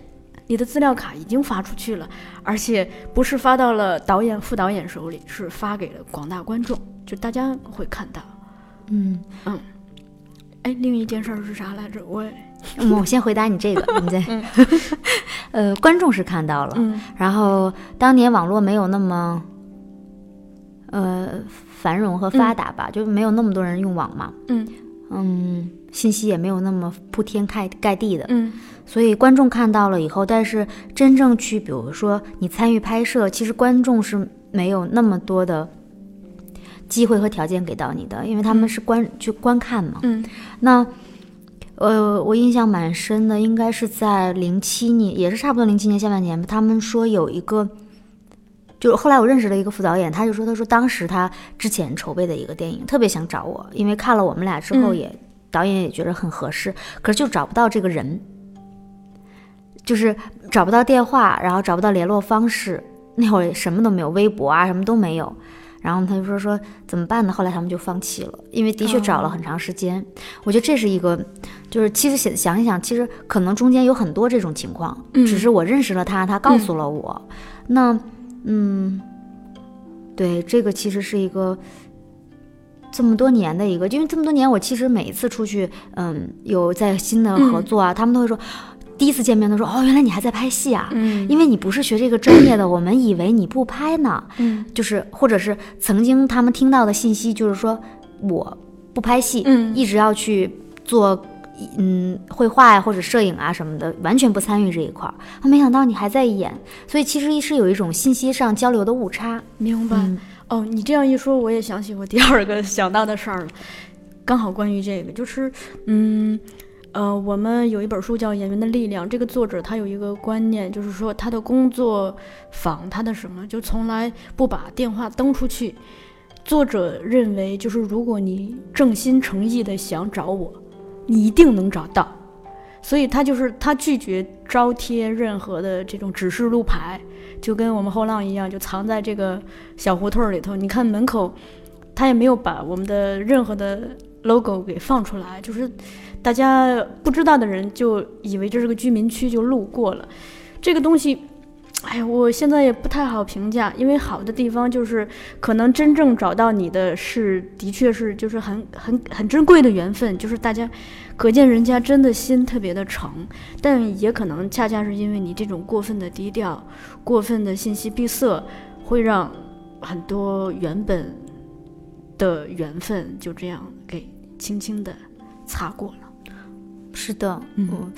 S2: 你的资料卡已经发出去了，而且不是发到了导演、副导演手里，是发给了广大观众，就大家会看到。
S3: 嗯。
S2: 嗯，哎，另一件事儿是啥来着？我
S3: 嗯 [LAUGHS] 我先回答你这个，[LAUGHS] 你再，[LAUGHS] 呃，观众是看到了，
S2: 嗯。
S3: 然后当年网络没有那么，呃，繁荣和发达吧，就没有那么多人用网嘛，
S2: 嗯
S3: 嗯，信息也没有那么铺天盖盖地的，
S2: 嗯
S3: 所以观众看到了以后，但是真正去，比如说你参与拍摄，其实观众是没有那么多的机会和条件给到你的，因为他们是观、去观看嘛。
S2: 嗯
S3: 那呃，我印象蛮深的，应该是在零七年，也是差不多零七年下半年吧。他们说有一个，就是后来我认识了一个副导演，他就说，他说当时他之前筹备的一个电影，特别想找我，因为看了我们俩之后
S2: 嗯
S3: 也，导演也觉得很合适，可是就找不到这个人，就是找不到电话，然后找不到联络方式，那会儿什么都没有，微博啊什么都没有。然后他就说说怎么办呢？后来他们就放弃了，因为的确找了很长时间。我觉得这是一个，就是其实想想一想，其实可能中间有很多这种情况，
S2: 嗯
S3: 只是我认识了他，他告诉了我。那嗯，对，这个其实是一个这么多年的一个，因为这么多年我其实每一次出去，嗯，有在新的合作啊，他们都会说，第一次见面都说哦，原来你还在拍戏啊。
S2: 嗯
S3: 因为你不是学这个专业的，我们以为你不拍呢。
S2: 嗯
S3: 就是或者是曾经他们听到的信息，就是说我不拍戏，
S2: 嗯
S3: 一直要去做。嗯，绘画呀或者摄影啊什么的，完全不参与这一块儿。啊，没想到你还在演，所以其实是有一种信息上交流的误差。
S2: 明白。
S3: 嗯
S2: 哦，你这样一说，我也想起我第二个想到的事儿了，刚好关于这个，就是，嗯，呃，我们有一本书叫《演员的力量》，这个作者他有一个观念，就是说他的工作坊，他的什么，就从来不把电话登出去。作者认为，就是如果你正心诚意的想找我，你一定能找到。所以他就是他拒绝招贴任何的这种指示路牌，就跟我们后浪一样，就藏在这个小胡同里头。你看门口，他也没有把我们的任何的 logo 给放出来，就是大家不知道的人就以为这是个居民区，就路过了。这个东西，哎呀，我现在也不太好评价，因为好的地方就是可能真正找到你的是，的确是就是很很很珍贵的缘分，就是大家可见人家真的心特别的诚，但也可能恰恰是因为你这种过分的低调、过分的信息闭塞，会让很多原本的缘分就这样给轻轻的擦过了。
S3: 是的，
S2: 嗯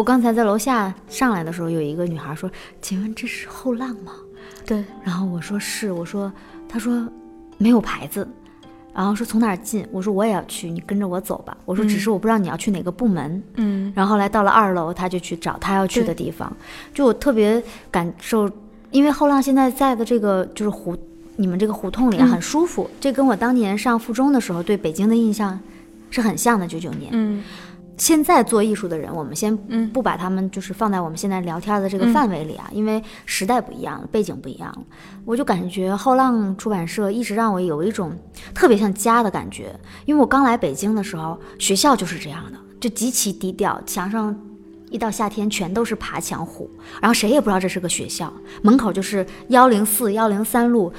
S3: 我我刚才在楼下上来的时候，有一个女孩说：“请问这是后浪吗
S2: 对，？”
S3: 然后我说是，我说，她说没有牌子，然后说从哪儿进，我说我也要去，你跟着我走吧。我说只是我不知道你要去哪个部门。
S2: 嗯
S3: 然后后来到了二楼，她就去找她要去的地方，就我特别感受，因为后浪现在在的这个就是胡，你们这个胡同里很舒服，这跟我当年上附中的时候对北京的印象是很像的。九九年，
S2: 嗯
S3: 现在做艺术的人，我们先
S2: 嗯
S3: 不把他们就是放在我们现在聊天的这个
S2: 嗯
S3: 范围里啊，因为时代不一样了，背景不一样了，我就感觉后浪出版社一直让我有一种特别像家的感觉。因为我刚来北京的时候，学校就是这样的，就极其低调，墙上一到夏天全都是爬墙虎，然后谁也不知道这是个学校，门口就是幺零四、幺零三路。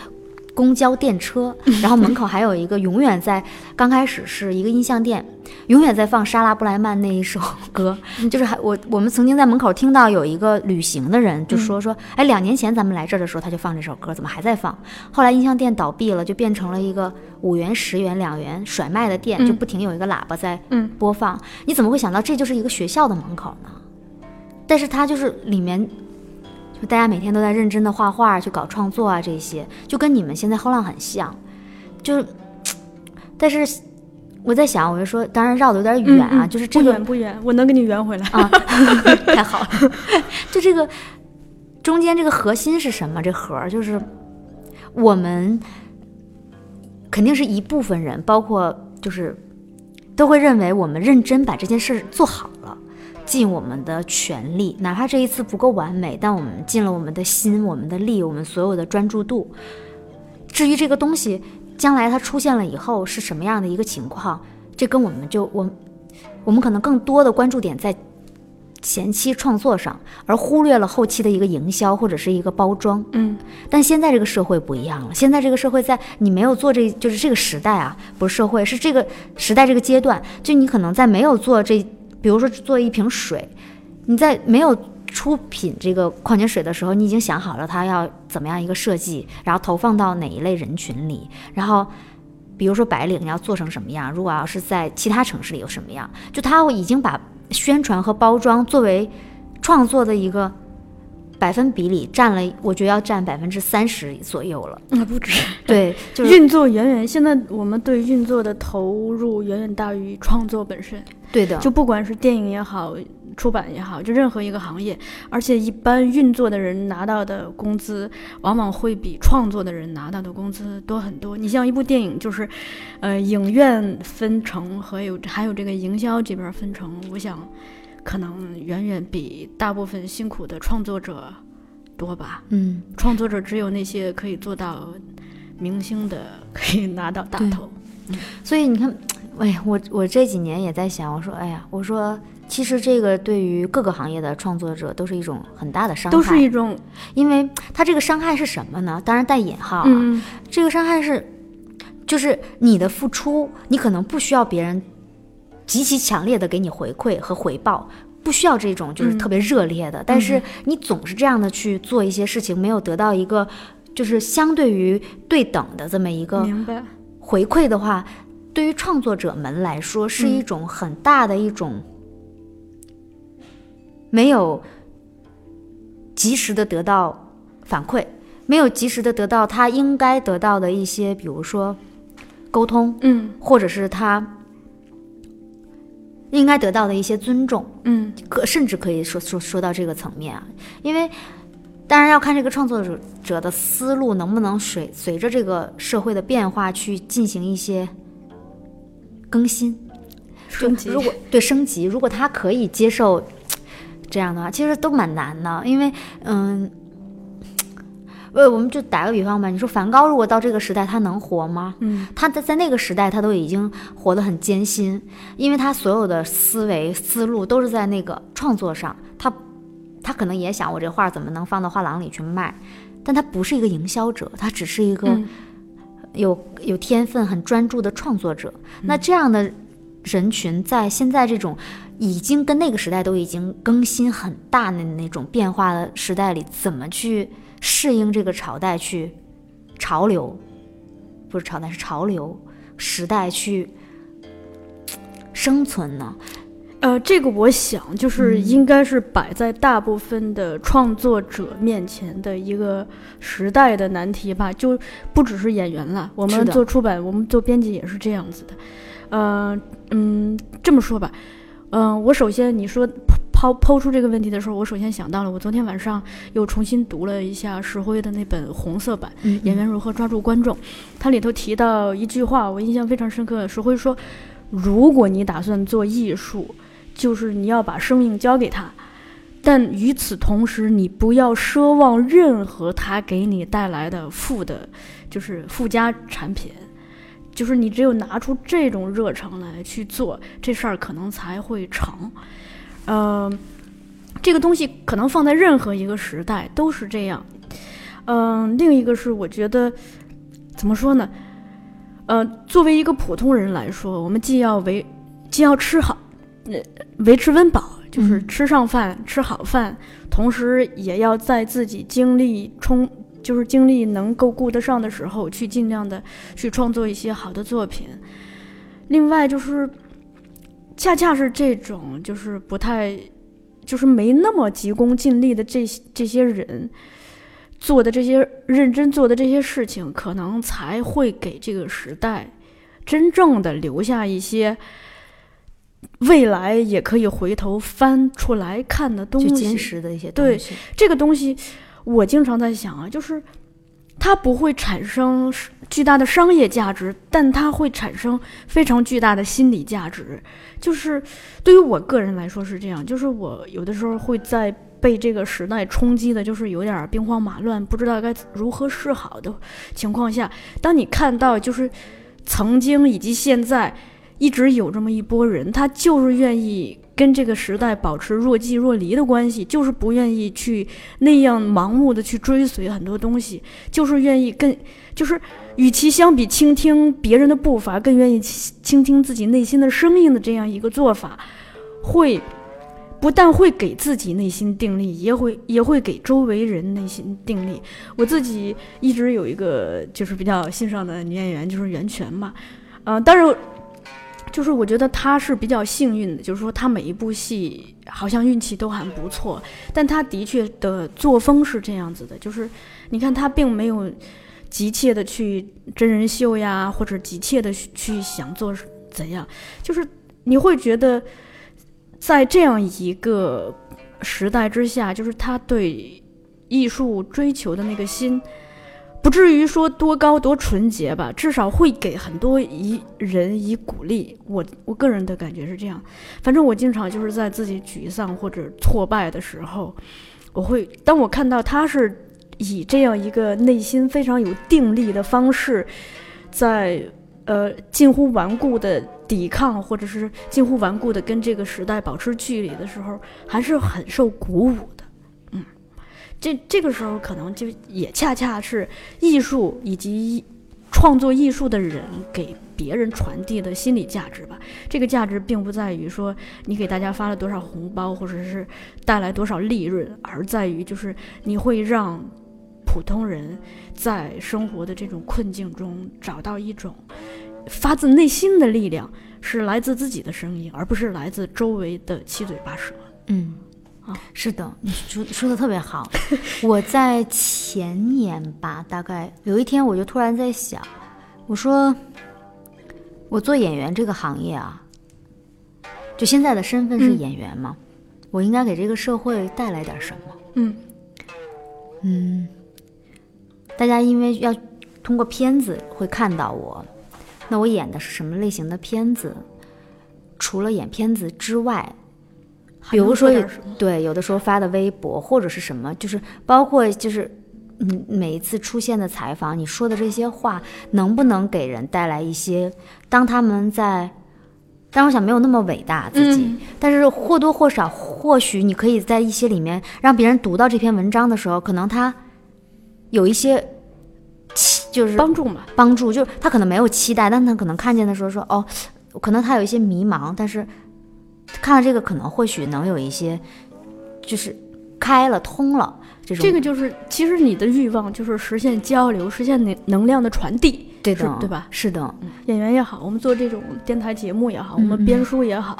S3: 公交电车，[LAUGHS] 然后门口还有一个永远在，刚开始是一个音像店，永远在放莎拉布莱曼那一首歌，就是还我我们曾经在门口听到有一个旅行的人就说说，哎，两年前咱们来这儿的时候他就放这首歌，怎么还在放？后来音像店倒闭了，就变成了一个五元、十元、两元甩卖的店，
S2: 嗯
S3: 就不停有一个喇叭在
S2: 嗯
S3: 播放。你怎么会想到这就是一个学校的门口呢？但是它就是里面。就大家每天都在认真的画画，去搞创作啊，这些就跟你们现在后浪很像，就是，[TSK] 但是我在想，我就说，当然绕的有点远啊，
S2: 嗯嗯
S3: 就是这个不
S2: 远不远，我能给你圆回来。
S3: 啊，[LAUGHS] 太好了，[LAUGHS] 就这个中间这个核心是什么？这核就是我们肯定是一部分人，包括就是都会认为我们认真把这件事做好了。尽我们的全力，哪怕这一次不够完美，但我们尽了我们的心、我们的力、我们所有的专注度。至于这个东西将来它出现了以后是什么样的一个情况，这跟我们就我我们可能更多的关注点在前期创作上，而忽略了后期的一个营销或者是一个包装。
S2: 嗯
S3: 但现在这个社会不一样了，现在这个社会在你没有做这，就是这个时代啊，不是社会，是这个时代这个阶段，就你可能在没有做这，比如说做一瓶水，你在没有出品这个矿泉水的时候，你已经想好了它要怎么样一个设计，然后投放到哪一类人群里，然后。比如说白领要做成什么样，如果要是在其他城市里有什么样，就他已经把宣传和包装作为创作的一个百分比里占了，我觉得要占百分之三十左右了。
S2: 那不止。
S3: 对，[LAUGHS] 就是
S2: 运作远远，现在我们对运作的投入远远大于创作本身。
S3: 对的，
S2: 就不管是电影也好，出版也好，就任何一个行业，而且一般运作的人拿到的工资，往往会比创作的人拿到的工资多很多。你像一部电影，就是，呃，影院分成和有还有这个营销这边分成，我想，可能远远比大部分辛苦的创作者多吧。
S3: 嗯，
S2: 创作者只有那些可以做到明星的，可以拿到大
S3: 对
S2: 头。
S3: 所以你看，哎呀，我我这几年也在想，我说，哎呀，我说，其实这个对于各个行业的创作者都是一种很大的伤害，
S2: 都是一种，
S3: 因为他这个伤害是什么呢？当然带引号啊，
S2: 嗯，
S3: 这个伤害是，就是你的付出，你可能不需要别人极其强烈的给你回馈和回报。不需要这种就是
S2: 嗯
S3: 特别热烈的，但是你总是这样的去做一些事情，没有得到一个就是相对于对等的这么一个。回馈的话，对于创作者们来说是
S2: 嗯
S3: 一种很大的一种没有及时的得到反馈，没有及时的得到他应该得到的一些，比如说沟通，
S2: 嗯
S3: 或者是他应该得到的一些尊重。
S2: 嗯。
S3: 可甚至可以说说说到这个层面啊，因为当然要看这个创作者者的思路能不能随随着这个社会的变化去进行一些更新，就
S2: 升级。
S3: 如果对升级，如果他可以接受这样的话，其实都蛮难的，因为嗯。呃，我们就打个比方吧，你说梵高如果到这个时代，他能活吗？
S2: 嗯
S3: 他在在那个时代，他都已经活得很艰辛，因为他所有的思维思路都是在那个创作上。他他可能也想，我这画怎么能放到画廊里去卖？但他不是一个营销者，他只是一个
S2: 嗯
S3: 有有天分、很专注的创作者。那这样的人群，在现在这种已经跟那个时代都已经更新很大的那种变化的时代里，怎么去适应这个朝代去潮流？不是朝代，是潮流时代去生存呢？
S2: 呃，这个我想就是
S3: 嗯
S2: 应该是摆在大部分的创作者面前的一个时代的难题吧，就不只是演员了，我们做出版，我们做编辑也是这样子的。呃，嗯，这么说吧，嗯、我首先你说抛抛出这个问题的时候，我首先想到了，我昨天晚上又重新读了一下石辉的那本红色版。
S3: 嗯
S2: 演员如何抓住观众。它里头提到一句话，我印象非常深刻。石辉说：“如果你打算做艺术，就是你要把生命交给他，但与此同时，你不要奢望任何他给你带来的附的，就是附加产品。就是你只有拿出这种热诚来去做这事儿，可能才会成。呃，这个东西可能放在任何一个时代都是这样。嗯、另一个是我觉得怎么说呢？呃，作为一个普通人来说，我们既要维，既要吃好，呃，维持温饱，就是吃上饭、吃好饭，同时也要在自己精力充，就是精力能够顾得上的时候，去尽量的去创作一些好的作品。另外就是，恰恰是这种就是不太，就是没那么急功近利的这些这些人。做的这些认真做的这些事情，可能才会给这个时代真正的留下一些未来也可以回头翻出来看的东
S3: 就
S2: 西。
S3: 坚实的一些
S2: 对
S3: 东西。
S2: 这个东西，我经常在想啊，就是它不会产生巨大的商业价值，但它会产生非常巨大的心理价值。就是对于我个人来说是这样，就是我有的时候会在被这个时代冲击的，就是有点兵荒马乱，不知道该如何是好的情况下，当你看到就是曾经以及现在一直有这么一波人，他就是愿意跟这个时代保持若即若离的关系，就是不愿意去那样盲目的去追随很多东西，就是愿意更就是。与其相比倾听别人的步伐，更愿意倾听自己内心的声音的这样一个做法，会不但会给自己内心定力，也会也会给周围人内心定力。我自己一直有一个就是比较欣赏的女演员，就是袁泉嘛，呃，当然。就是我觉得他是比较幸运的，就是说他每一部戏好像运气都还不错，但他的确的作风是这样子的，就是你看他并没有急切的去真人秀呀，或者急切的去想做怎样，就是你会觉得，在这样一个时代之下，就是他对艺术追求的那个心，不至于说多高多纯洁吧，至少会给很多一人以鼓励。我我个人的感觉是这样，反正我经常就是在自己沮丧或者挫败的时候，我会当我看到他是。以这样一个内心非常有定力的方式，在呃近乎顽固的抵抗，或者是近乎顽固的跟这个时代保持距离的时候，还是很受鼓舞的。这这个时候可能就也恰恰是艺术以及创作艺术的人给别人传递的心理价值吧。这个价值并不在于说你给大家发了多少红包，或者是带来多少利润，而在于就是你会让。普通人在生活的这种困境中找到一种发自内心的力量是来自自己的声音，而不是来自周围的七嘴八舌。
S3: 嗯
S2: 啊，
S3: 是的，你说说的特别好。[LAUGHS] 我在前年吧，大概有一天，我就突然在想，我说，我做演员这个行业啊，就现在的身份是
S2: 嗯
S3: 演员嘛，我应该给这个社会带来点什么？
S2: 嗯
S3: 嗯，大家因为要通过片子会看到我，那我演的是什么类型的片子？除了演片子之外，比如说对，有的时候发的微博或者是什么，就是包括就是嗯每一次出现的采访，你说的这些话能不能给人带来一些，当他们在。但我想没有那么伟大自己，
S2: 嗯
S3: 但是或多或少，或许你可以在一些里面让别人读到这篇文章的时候，可能他有一些期，就是
S2: 帮助嘛。
S3: 帮助，就是他可能没有期待，但他可能看见的时候说，哦，可能他有一些迷茫，但是看到这个，可能或许能有一些，就是开了通了这种，
S2: 这个就是，其实你的欲望就是实现交流，实现能能量的传递，
S3: 对的，
S2: 对吧？
S3: 是的，
S2: 演员也好，我们做这种电台节目也好，我
S3: 嗯
S2: 们编书也好，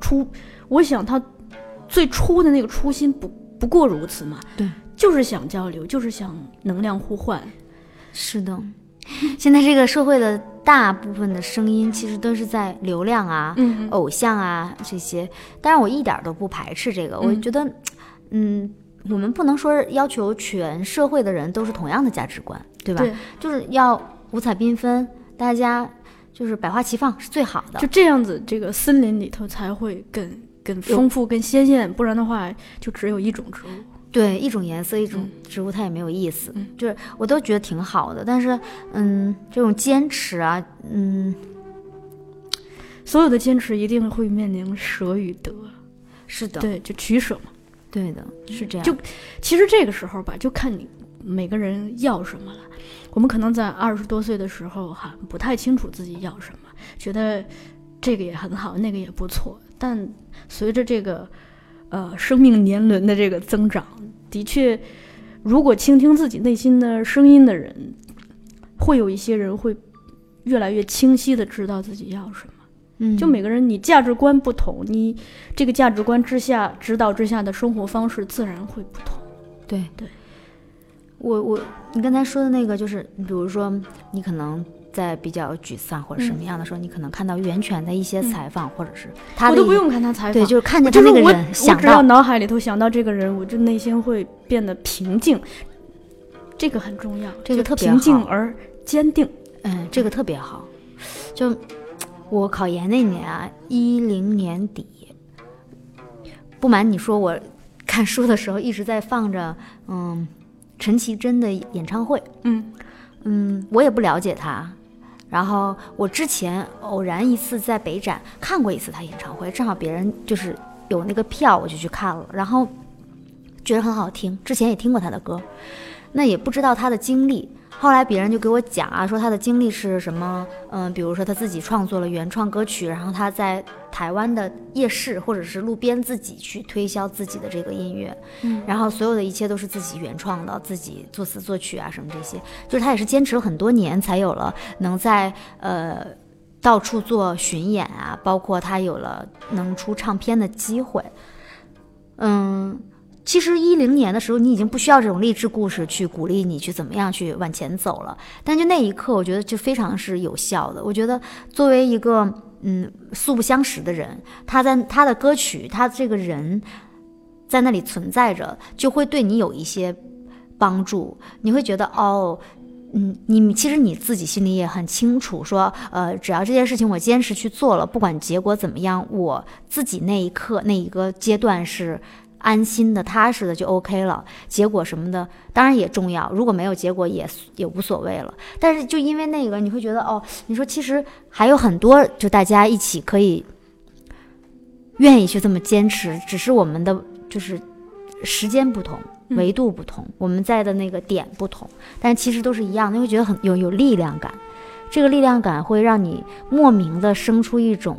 S2: 初，我想他最初的那个初心不不过如此嘛，
S3: 对，
S2: 就是想交流，就是想能量互换，
S3: 是的。[LAUGHS] 现在这个社会的大部分的声音，其实都是在流量啊、
S2: 嗯
S3: 偶像啊这些。当然，我一点儿都不排斥这个，我
S2: 嗯
S3: 觉得，嗯，我们不能说要求全社会的人都是同样的价值观，对吧？
S2: 对，
S3: 就是要五彩缤纷，大家就是百花齐放是最好的
S2: 就。这样子，这个森林里头才会更更丰富、更鲜艳，不然的话就只有一种植物。
S3: 对，一种颜色，一种
S2: 嗯
S3: 植物，它也没有意思。
S2: 嗯
S3: 就是我都觉得挺好的，但是，嗯，这种坚持啊，嗯，
S2: 所有的坚持一定会面临舍与得，
S3: 是的，
S2: 对，就取舍嘛。
S3: 对的，是这样。
S2: 就其实这个时候吧，就看你每个人要什么了。我们可能在二十多岁的时候哈，不太清楚自己要什么，觉得这个也很好，那个也不错。但随着这个呃生命年轮的这个增长，的确，如果倾听自己内心的声音的人，会有一些人会越来越清晰的知道自己要什么。
S3: 嗯，
S2: 就每个人你价值观不同，你这个价值观之下指导之下的生活方式自然会不同。
S3: 对
S2: 对。
S3: 我我你刚才说的那个，就是比如说你可能在比较沮丧或者什么样的时候，你可能看到袁泉的一些采访，或者是他的
S2: 我都不用看他采访，
S3: 对，就是看见他
S2: 就是我，
S3: 那个人，想
S2: 我只要
S3: 到
S2: 脑海里头想到这个人，我就内心会变得平静，这个很重要，
S3: 这个特别
S2: 平静而坚定。
S3: 嗯，这个特别好。就我考研那年啊，一零年底，不瞒你说，我看书的时候一直在放着嗯陈绮贞的演唱会。
S2: 嗯
S3: 嗯，我也不了解她。然后我之前偶然一次在北展看过一次他演唱会，正好别人就是有那个票，我就去看了，然后觉得很好听。之前也听过他的歌，那也不知道他的经历。后来别人就给我讲啊，说他的经历是什么？嗯，比如说他自己创作了原创歌曲，然后他在台湾的夜市或者是路边自己去推销自己的这个音乐，
S2: 嗯
S3: 然后所有的一切都是自己原创的，自己作词作曲啊什么这些，就是他也是坚持了很多年，才有了能在呃到处做巡演啊，包括他有了能出唱片的机会。嗯，其实一零年的时候，你已经不需要这种励志故事去鼓励你去怎么样去往前走了，但就那一刻，我觉得就非常是有效的。我觉得作为一个嗯素不相识的人，他在他的歌曲，他这个人在那里存在着，就会对你有一些帮助。你会觉得哦。嗯，你其实你自己心里也很清楚，说，呃，只要这件事情我坚持去做了，不管结果怎么样，我自己那一刻那一个阶段是安心的、踏实的就 OK 了。结果什么的当然也重要，如果没有结果也也无所谓了。但是就因为那个，你会觉得哦，你说其实还有很多，就大家一起可以愿意去这么坚持，只是我们的就是时间不同。
S2: 嗯
S3: 维度不同，我们在的那个点不同，但其实都是一样的，你会觉得很有有力量感。这个力量感会让你莫名的生出一种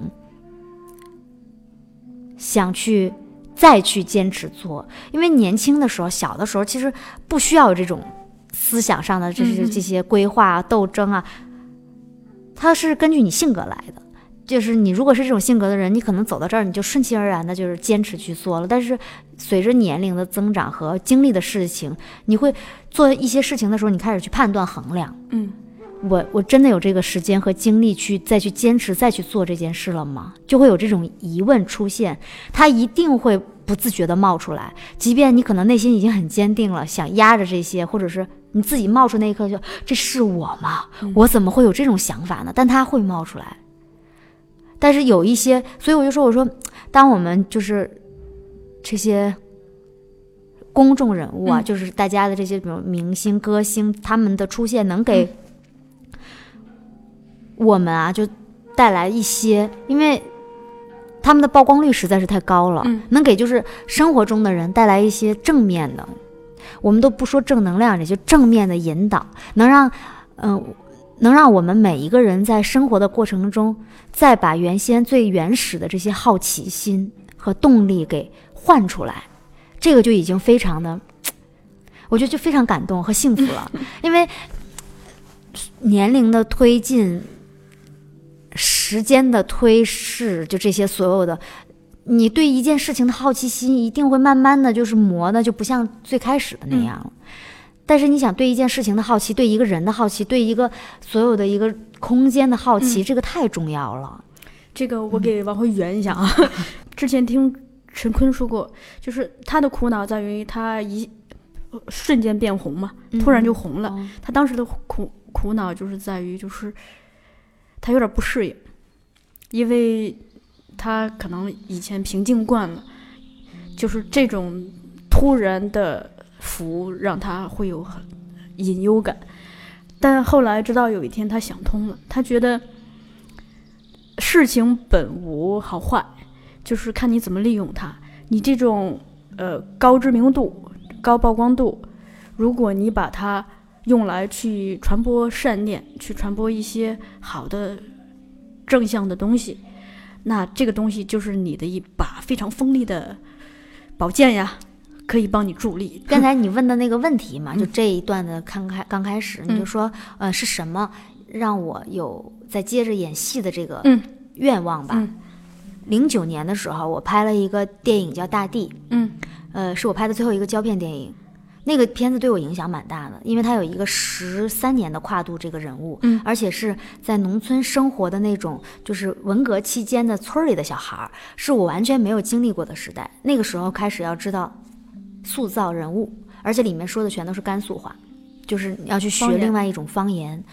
S3: 想去再去坚持做，因为年轻的时候、小的时候，其实不需要有这种思想上的这些这些规划啊、斗争啊，它是根据你性格来的。就是你如果是这种性格的人，你可能走到这儿你就顺其而然的就是坚持去做了。但是随着年龄的增长和经历的事情，你会做一些事情的时候，你开始去判断衡量。
S2: 嗯，
S3: 我我真的有这个时间和精力去再去坚持再去做这件事了吗？就会有这种疑问出现，他一定会不自觉的冒出来。即便你可能内心已经很坚定了，想压着这些，或者是你自己冒出那一刻就这是我吗？我怎么会有这种想法呢？但他会冒出来。但是有一些，所以我就说，我说，当我们就是这些公众人物啊，
S2: 嗯
S3: 就是大家的这些，比如明星、歌星，他们的出现能给我们啊，就带来一些，因为他们的曝光率实在是太高了，
S2: 嗯
S3: 能给就是生活中的人带来一些正面的，我们都不说正能量，也就正面的引导，能让嗯、能让我们每一个人在生活的过程中，再把原先最原始的这些好奇心和动力给唤出来，这个就已经非常的，[TSK] 我觉得就非常感动和幸福了，[LAUGHS] 因为年龄的推进。时间的推逝，就这些所有的，你对一件事情的好奇心一定会慢慢的就是磨的，就不像最开始的那样了。但是你想对一件事情的好奇，对一个人的好奇，对一个所有的一个空间的好奇，这个太重要了。
S2: 这个我给往回圆一下啊。[LAUGHS] 之前听陈坤说过，就是他的苦恼在于他一呃瞬间变红嘛，突然就红了。
S3: 哦
S2: 他当时的苦苦恼就是在于，就是他有点不适应，因为他可能以前平静惯了，就是这种突然的福让他会有很隐忧感。但后来直到有一天他想通了，他觉得事情本无好坏，就是看你怎么利用它。你这种呃高知名度、高曝光度，如果你把它用来去传播善念，去传播一些好的正向的东西，那这个东西就是你的一把非常锋利的宝剑呀，可以帮你助力。[LAUGHS]
S3: 刚才你问的那个问题
S2: 嗯
S3: 嘛，就这一段的刚开刚开始，你就说，呃，是什么让我有在接着演戏的这个
S2: 嗯
S3: 愿望吧？
S2: 嗯
S3: 零九年的时候，我拍了一个电影叫《大地》，
S2: 嗯
S3: 呃，是我拍的最后一个胶片电影。那个片子对我影响蛮大的，因为它有一个十三年的跨度这个人物，
S2: 嗯
S3: 而且是在农村生活的那种，就是文革期间的村儿里的小孩儿，是我完全没有经历过的时代。那个时候开始要知道塑造人物，而且里面说的全都是甘肃话，就是要去学另外一种方言。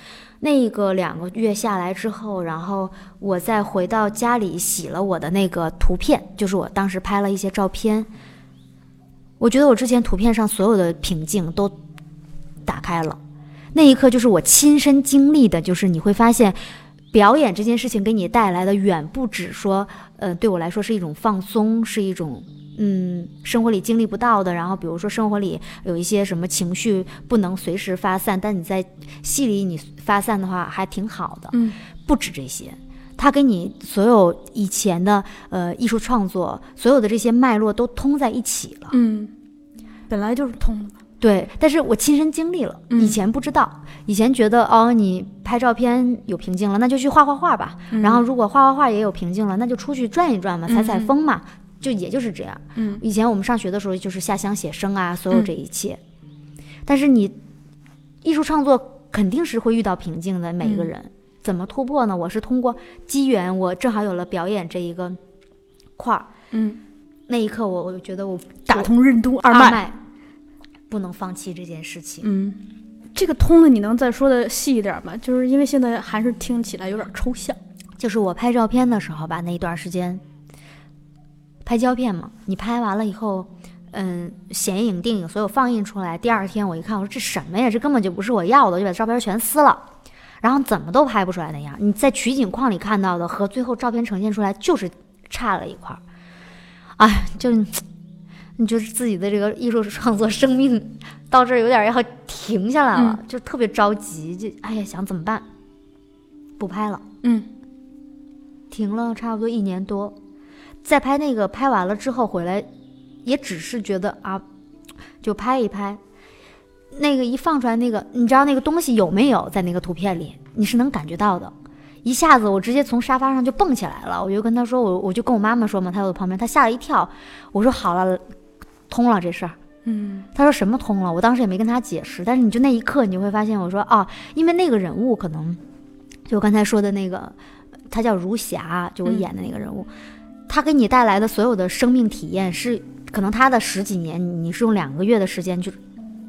S3: 那个两个月下来之后，然后我再回到家里洗了我的那个图片，就是我当时拍了一些照片。我觉得我之前图片上所有的瓶颈都打开了，那一刻就是我亲身经历的，就是你会发现，表演这件事情给你带来的远不止说，呃，对我来说是一种放松，是一种嗯生活里经历不到的。然后比如说生活里有一些什么情绪不能随时发散，但你在戏里你发散的话还挺好的。
S2: 嗯，
S3: 不止这些。它给你所有以前的呃艺术创作，所有的这些脉络都通在一起了。
S2: 嗯，本来就是通的嘛。
S3: 对，但是我亲身经历了，
S2: 嗯
S3: 以前不知道，以前觉得哦，你拍照片有瓶颈了，那就去画画画吧。然后如果画画画也有瓶颈了，那就出去转一转嘛，采采风嘛，就也就是这样。
S2: 嗯，
S3: 以前我们上学的时候就是下乡写生啊，所有这一切。但是你艺术创作肯定是会遇到瓶颈的，每一个人、怎么突破呢？我是通过机缘，我正好有了表演这一个块儿，
S2: 嗯，
S3: 那一刻我我就觉得我
S2: 打通任督
S3: 二
S2: 二脉。
S3: 不能放弃这件事情。
S2: 嗯，这个通的你能再说的细一点吗？就是因为现在还是听起来有点抽象。
S3: 就是我拍照片的时候吧，那一段时间拍胶片嘛，你拍完了以后，嗯，显影、定影所有放映出来，第二天我一看，我说这什么呀？这根本就不是我要的，就把照片全撕了，然后怎么都拍不出来那样。你在取景框里看到的和最后照片呈现出来就是差了一块儿，哎，就你就是自己的这个艺术创作生命到这儿有点要停下来了，就特别着急，就哎呀想怎么办？不拍了。
S2: 嗯
S3: 停了差不多一年多，再拍那个拍完了之后回来，也只是觉得啊，就拍一拍。那个一放出来，那个你知道那个东西有没有在那个图片里，你是能感觉到的。一下子我直接从沙发上就蹦起来了，我就跟他说，我我就跟我妈妈说嘛，她在我旁边，她吓了一跳。我说好了，通了这事儿。
S2: 嗯
S3: 他说什么通了？我当时也没跟他解释，但是你就那一刻，你就会发现，我说啊，因为那个人物可能就刚才说的那个，他叫如霞，就我演的那个人物，他给你带来的所有的生命体验是，可能他的十几年，你是用两个月的时间去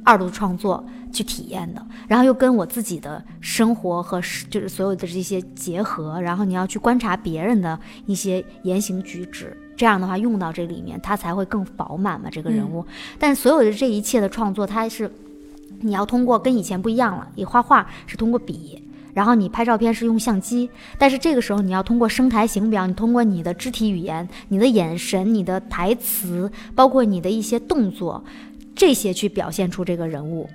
S3: 二度创作去体验的，然后又跟我自己的生活和就是所有的这些结合，然后你要去观察别人的一些言行举止。这样的话，用到这里面，它才会更饱满嘛。这个人物，但所有的这一切的创作，它是你要通过跟以前不一样了。你画画是通过笔，然后你拍照片是用相机，但是这个时候你要通过声台形表，你通过你的肢体语言、你的眼神、你的台词，包括你的一些动作，这些去表现出这个人物。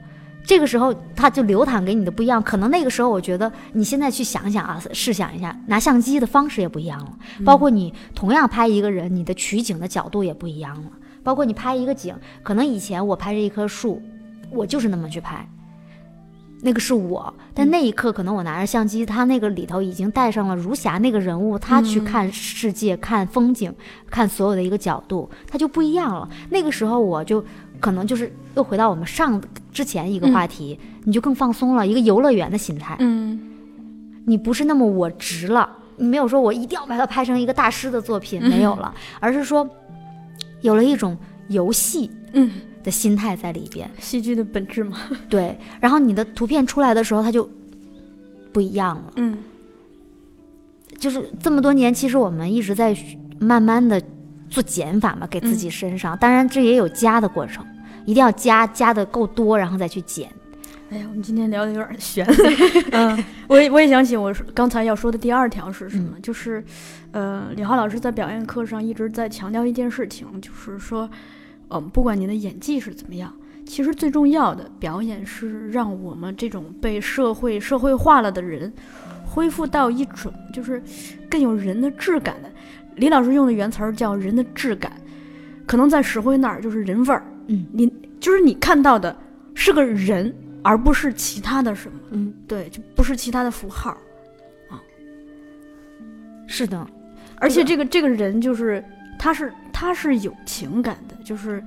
S3: 这个时候，他就流淌给你的不一样。可能那个时候，我觉得你现在去想想啊，试想一下，拿相机的方式也不一样了。包括你同样拍一个人，你的取景的角度也不一样了。包括你拍一个景，可能以前我拍这一棵树，我就是那么去拍，那个是我。但那一刻，可能我拿着相机，他那个里头已经带上了如霞那个人物，他去看世界、看风景、看所有的一个角度，他就不一样了。那个时候，我就可能就是又回到我们上之前一个话题，你就更放松了，一个游乐园的心态。
S2: 嗯
S3: 你不是那么我执了，你没有说我一定要把它拍成一个大师的作品，没有了，而是说有了一种游戏
S2: 嗯，
S3: 的心态在里边。
S2: 戏剧的本质嘛。
S3: 对，然后你的图片出来的时候，它就不一样了。
S2: 嗯
S3: 就是这么多年，其实我们一直在慢慢的做减法嘛，给自己身上。当然，这也有加的过程，一定要加，加的够多，然后再去减。
S2: 哎呀，我们今天聊的有点悬。[LAUGHS] 嗯，我也我也想起我刚才要说的第二条是什么，就是，呃，李浩老师在表演课上一直在强调一件事情，就是说，嗯，不管你的演技是怎么样，其实最重要的表演是让我们这种被社会社会化了的人，恢复到一种就是更有人的质感的。李老师用的原词儿叫“人的质感”，可能在石灰那儿就是人味儿。
S3: 嗯，
S2: 你就是你看到的是个人，而不是其他的什么。
S3: 嗯，
S2: 对，就不是其他的符号啊。
S3: 是的，
S2: 而且这个这个人就是他是他是有情感的，就是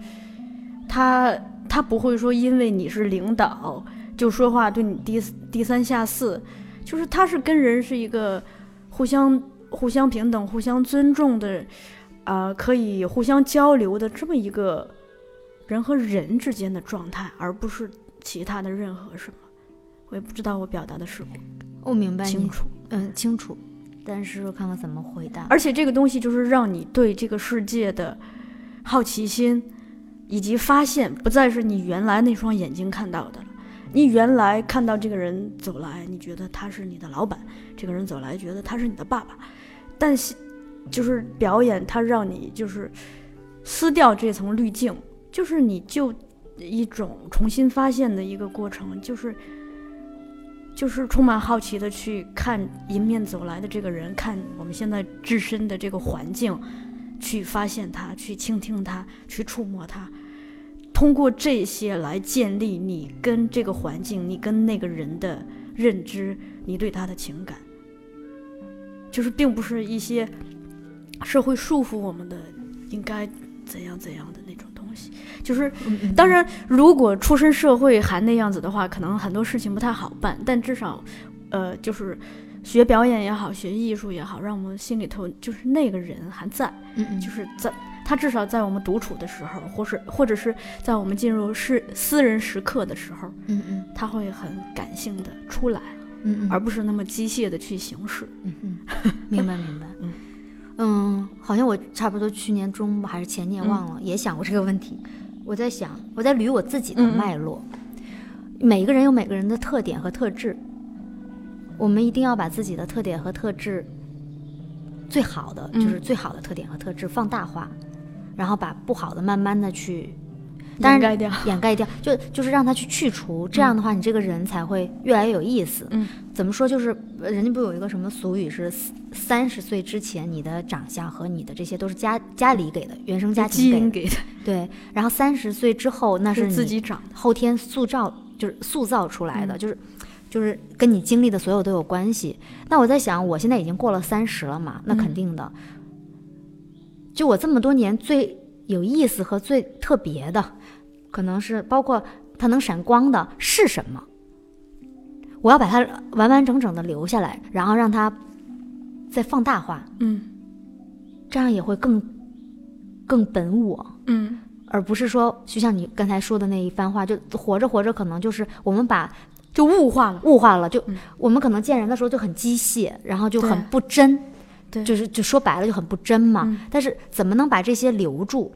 S2: 他他不会说因为你是领导就说话对你低低三下四，就是他是跟人是一个互相互相平等、互相尊重的，啊、可以互相交流的这么一个人和人之间的状态，而不是其他的任何什么。我也不知道我表达的是否
S3: 我明白
S2: 清楚。
S3: 嗯，清楚，但是看看怎么回答。
S2: 而且这个东西就是让你对这个世界的好奇心以及发现，不再是你原来那双眼睛看到的了。你原来看到这个人走来，你觉得他是你的老板；这个人走来，觉得他是你的爸爸。但是，就是表演，它让你就是撕掉这层滤镜，就是你就一种重新发现的一个过程，就是就是充满好奇的去看迎面走来的这个人，看我们现在置身的这个环境，去发现他，去倾听他，去触摸他。通过这些来建立你跟这个环境、你跟那个人的认知，你对他的情感，就是并不是一些社会束缚我们的应该怎样怎样的那种东西。就是当然，如果出身社会还那样子的话，可能很多事情不太好办。但至少，呃，就是学表演也好，学艺术也好，让我们心里头就是那个人还在，
S3: 嗯嗯，
S2: 就是在他至少在我们独处的时候，或是或者是在我们进入是私人时刻的时候，
S3: 嗯嗯
S2: 他会很感性的出来，
S3: 嗯嗯，
S2: 而不是那么机械的去行事。
S3: 嗯嗯，明白明白。[LAUGHS]
S2: 嗯
S3: 嗯，好像我差不多去年中吧，还是前年忘了，也想过这个问题。我在想，我在捋我自己的脉络。每个人有每个人的特点和特质，我们一定要把自己的特点和特质最好的，
S2: 嗯
S3: 就是最好的特点和特质放大化，然后把不好的慢慢的去。当然
S2: 掩盖掉
S3: 掩盖掉，[LAUGHS] 就就是让他去去除，这样的话，你这个人才会越来越有意思。
S2: 嗯，
S3: 怎么说？就是呃人家不有一个什么俗语是三十岁之前，你的长相和你的这些都是家家里给的，原生家庭给的。
S2: 因给的，
S3: 对，然后三十岁之后，那
S2: 是
S3: 你
S2: 自己长的。
S3: 后天塑造，就是塑造出来的，
S2: 嗯
S3: 就是就是跟你经历的所有都有关系。那我在想，我现在已经过了三十了嘛，那肯定的。就我这么多年最有意思和最特别的，可能是包括它能闪光的是什么？我要把它完完整整的留下来，然后让它再放大化，
S2: 嗯
S3: 这样也会更更本我。
S2: 嗯
S3: 而不是说，就像你刚才说的那一番话，就活着活着，可能就是我们把
S2: 就物化了。
S3: 物化了，就、
S2: 嗯
S3: 我们可能见人的时候就很机械，然后就很不真，
S2: 对
S3: 就是就说白了就很不真嘛。
S2: 嗯
S3: 但是怎么能把这些留住？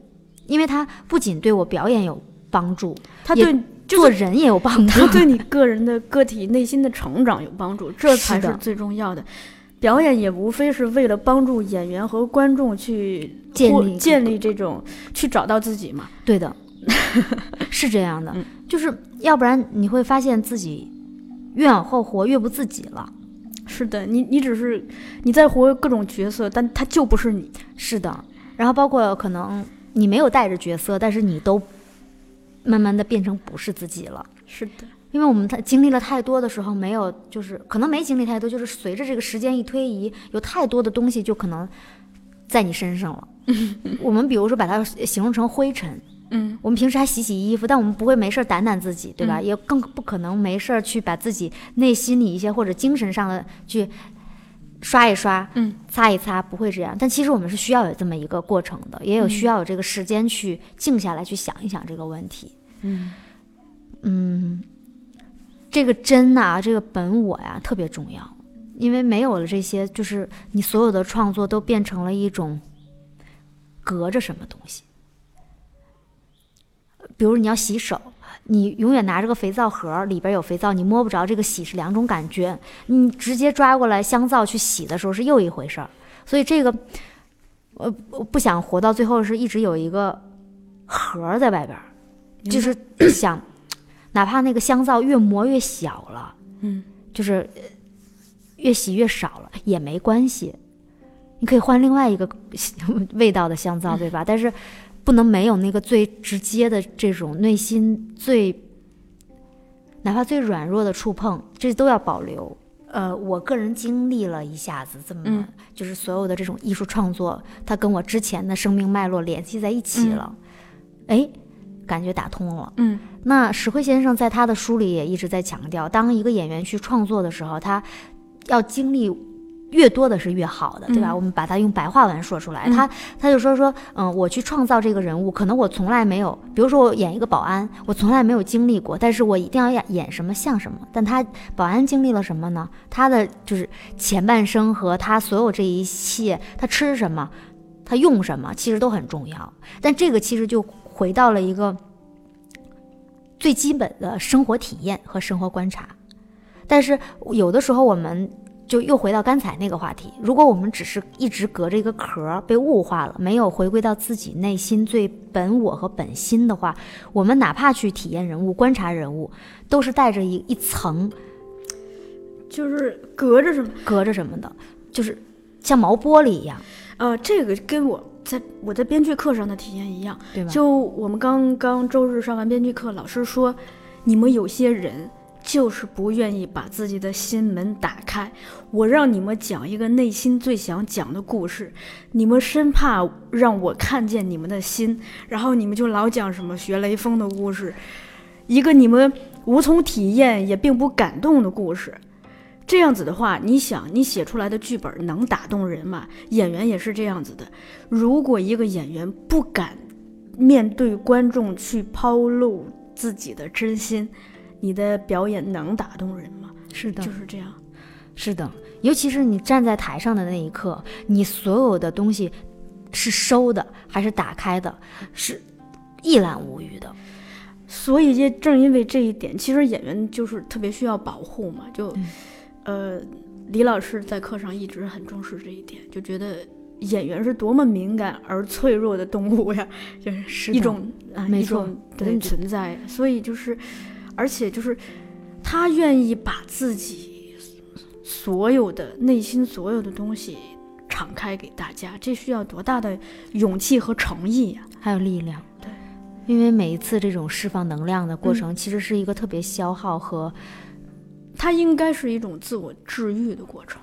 S3: 因为它不仅对我表演有帮助，
S2: 他对就是
S3: 做人也有帮助
S2: 他。对你个人的个体内心的成长有帮助，这才
S3: 是
S2: 最重要的。表演也无非是为了帮助演员和观众去
S3: 建立
S2: 建立这种去找到自己嘛。[LAUGHS]
S3: 对的，是这样的，
S2: 嗯
S3: 就是要不然你会发现自己越往后活越不自己了。
S2: 是的，你你只是你在活各种角色，但他就不是你。
S3: 是的，然后包括可能你没有带着角色，但是你都慢慢的变成不是自己了。
S2: 是的，
S3: 因为我们太经历了太多的时候，没有就是可能没经历太多，就是随着这个时间一推移，有太多的东西就可能在你身上了。[LAUGHS] 我们比如说把它形容成灰尘，
S2: 嗯
S3: 我们平时还洗洗衣服，但我们不会没事儿掸掸自己，对吧？
S2: 嗯
S3: 也更不可能没事儿去把自己内心里一些或者精神上的去刷一刷，
S2: 嗯，
S3: 擦一擦，不会这样。但其实我们是需要有这么一个过程的，也有需要有这个时间去静下来去想一想这个问题。
S2: 嗯
S3: 嗯，这个真呐、这个本我呀，特别重要，因为没有了这些，就是你所有的创作都变成了一种隔着什么东西。比如你要洗手，你永远拿着个肥皂盒，里边有肥皂，你摸不着这个洗是两种感觉。你直接抓过来香皂去洗的时候是又一回事儿。所以这个，我我不想活到最后是一直有一个盒儿在外边儿，就是想，[CLEARS THROAT] 哪怕那个香皂越磨越小了，
S2: 嗯，
S3: 就是呃越洗越少了也没关系，你可以换另外一个 [LAUGHS] 味道的香皂，对吧？但是不能没有那个最直接的这种内心最，哪怕最软弱的触碰，这都要保留。呃，我个人经历了一下子这么，就是所有的这种艺术创作，它跟我之前的生命脉络联系在一起了，哎、感觉打通了。
S2: 嗯
S3: 那石慧先生在他的书里也一直在强调，当一个演员去创作的时候，他要经历越多的是越好的，对吧？
S2: 嗯
S3: 我们把它用白话文说出来，
S2: 嗯
S3: 他他就说说，嗯，我去创造这个人物，可能我从来没有，比如说我演一个保安，我从来没有经历过，但是我一定要演演什么像什么。但他保安经历了什么呢？他的就是前半生和他所有这一切，他吃什么，他用什么，其实都很重要。但这个其实就回到了一个最基本的生活体验和生活观察。但是有的时候我们就又回到刚才那个话题，如果我们只是一直隔着一个壳儿被物化了，没有回归到自己内心最本我和本心的话，我们哪怕去体验人物、观察人物，都是带着一一层
S2: 就是隔着什么？
S3: 隔着什么的，就是像毛玻璃一样，
S2: 呃，这个跟我在我在编剧课上的体验一样。
S3: 对吧？
S2: 就我们刚刚周日上完编剧课，老师说，你们有些人就是不愿意把自己的心门打开。我让你们讲一个内心最想讲的故事，你们生怕让我看见你们的心，然后你们就老讲什么学雷锋的故事，一个你们无从体验也并不感动的故事。这样子的话，你想，你写出来的剧本能打动人吗？演员也是这样子的。如果一个演员不敢面对观众去抛露自己的真心，你的表演能打动人吗？
S3: 是的
S2: 就是这样。
S3: 是的，尤其是你站在台上的那一刻，你所有的东西是收的还是打开的，是一览无余的。
S2: 所以也正因为这一点，其实演员就是特别需要保护嘛。就，
S3: 嗯
S2: 呃，李老师在课上一直很重视这一点，就觉得演员是多么敏感而脆弱的动物呀，就是
S3: 是
S2: 一种啊一
S3: 没错
S2: 种存在。所以就是，而且就是他愿意把自己所有的内心所有的东西敞开给大家，这需要多大的勇气和诚意呀、
S3: 还有力量。
S2: 对，
S3: 因为每一次这种释放能量的过程，其实是一个特别消耗和
S2: 它应该是一种自我治愈的过程。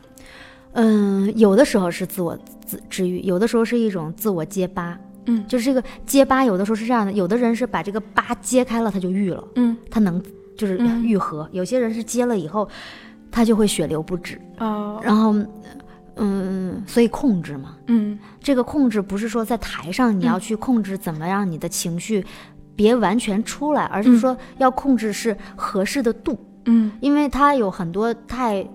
S3: 嗯，有的时候是自我自治愈，有的时候是一种自我揭疤。
S2: 嗯。
S3: 就是这个结疤，有的时候是这样的，有的人是把这个疤揭开了，他就愈了，
S2: 嗯。
S3: 他能就是
S2: 嗯
S3: 愈合；有些人是揭了以后，他就会血流不止。
S2: 哦。
S3: 然后，嗯，所以控制嘛，
S2: 嗯。
S3: 这个控制不是说在台上你要去控制怎么让你的情绪别完全出来，而是说要控制是合适的度，
S2: 嗯。
S3: 因为它有很多太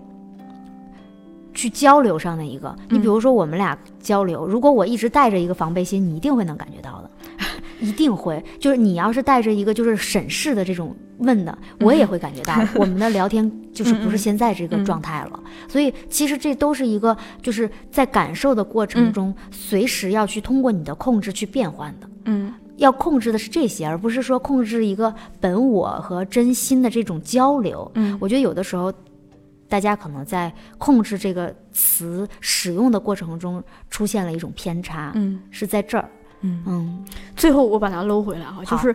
S3: 去交流上的一个。你比如说我们俩交流，如果我一直带着一个防备心，你一定会能感觉到的。[LAUGHS] 一定会，就是你要是带着一个就是审视的这种问的，我也会感觉到 [LAUGHS] 我们的聊天就是不是现在这个状态了。所以其实这都是一个就是在感受的过程中，随时要去通过你的控制去变换的。
S2: 嗯
S3: 要控制的是这些，而不是说控制一个本我和真心的这种交流。
S2: 嗯
S3: 我觉得有的时候，大家可能在控制这个词使用的过程中出现了一种偏差，
S2: 嗯
S3: 是在这儿。
S2: 嗯。
S3: 嗯
S2: 最后我把它搂回来哈，就是，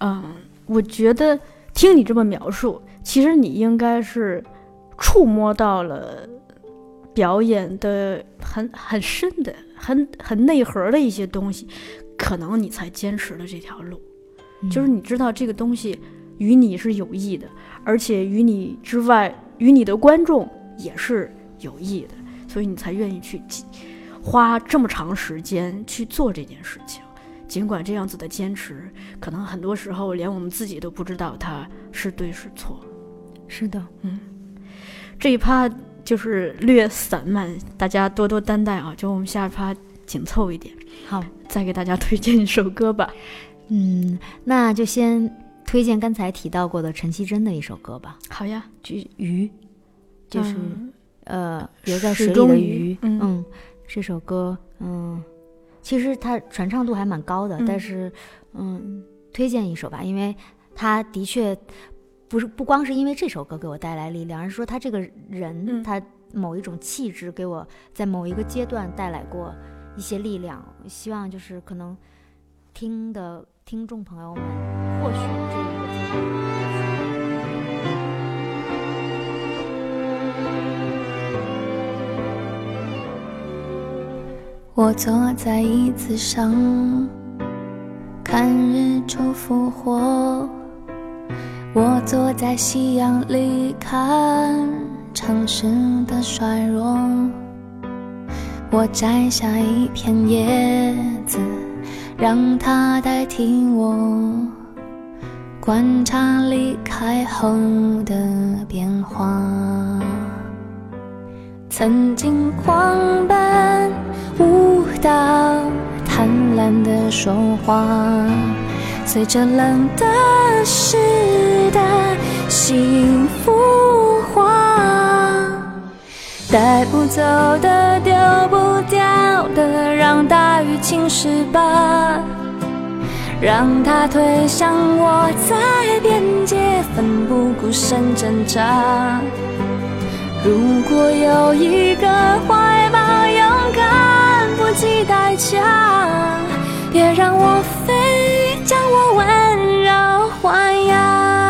S2: 嗯、我觉得听你这么描述，其实你应该是触摸到了表演的很很深的、很很内核的一些东西，可能你才坚持了这条路。就是你知道这个东西与你是有益的，而且与你之外，与你的观众也是有益的，所以你才愿意去花这么长时间去做这件事情。尽管这样子的坚持，可能很多时候连我们自己都不知道它是对是错。
S3: 是的，嗯
S2: 这一趴就是略散漫，大家多多担待啊！就我们下一趴紧凑一点，
S3: 好，
S2: 再给大家推荐一首歌吧。
S3: 嗯，那就先推荐刚才提到过的陈绮贞的一首歌吧，
S2: 好呀，
S3: 就鱼，就是、
S2: 嗯。
S3: 呃游在水里的鱼，
S2: 嗯。
S3: 这首歌，嗯，其实它传唱度还蛮高的，
S2: 嗯。
S3: 但是嗯，推荐一首吧，因为他的确不是不光是因为这首歌给我带来力量，而是说他这个人，
S2: 嗯。
S3: 他某一种气质给我在某一个阶段带来过一些力量。希望就是可能听的听众朋友们，或许。
S5: 我坐在椅子上，看日出复活。我坐在夕阳里，看城市的衰弱。我摘下一片叶子，让它代替我，观察离开后的变化。曾经狂奔舞蹈，贪婪的说话，随着冷的湿的幸福化，带不走的丢不掉的，让大雨侵蚀吧。让它推向我，在边界奋不顾身挣扎。如果有一个怀抱，勇敢不计代价，别让我飞，将我温柔豢养。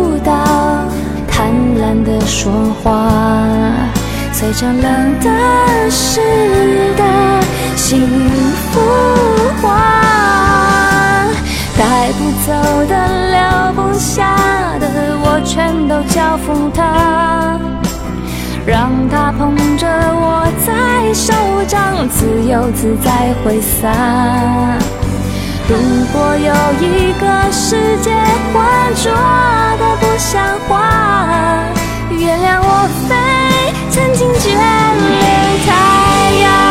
S5: 到，贪婪的说话。随着冷的湿的幸福化，带不走的、留不下的，我全都交付他，让他捧着我在手掌，自由自在挥洒。如果有一个世界浑浊的不像话，原谅我飞。曾经眷恋太阳。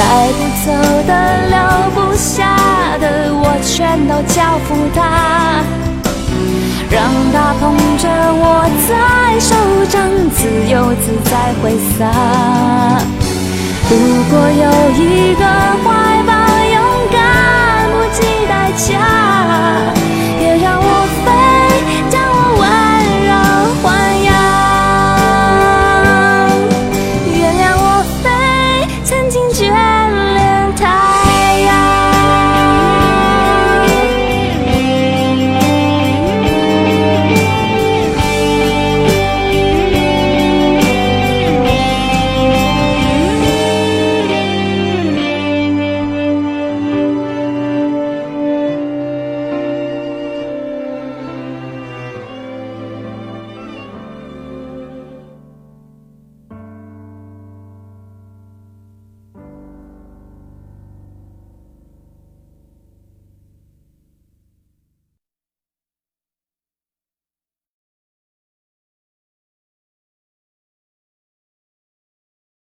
S5: 带不走的留不下的我全都交付他。让他捧着我在手掌自由自在挥洒。如果有一个怀抱勇敢不计代价。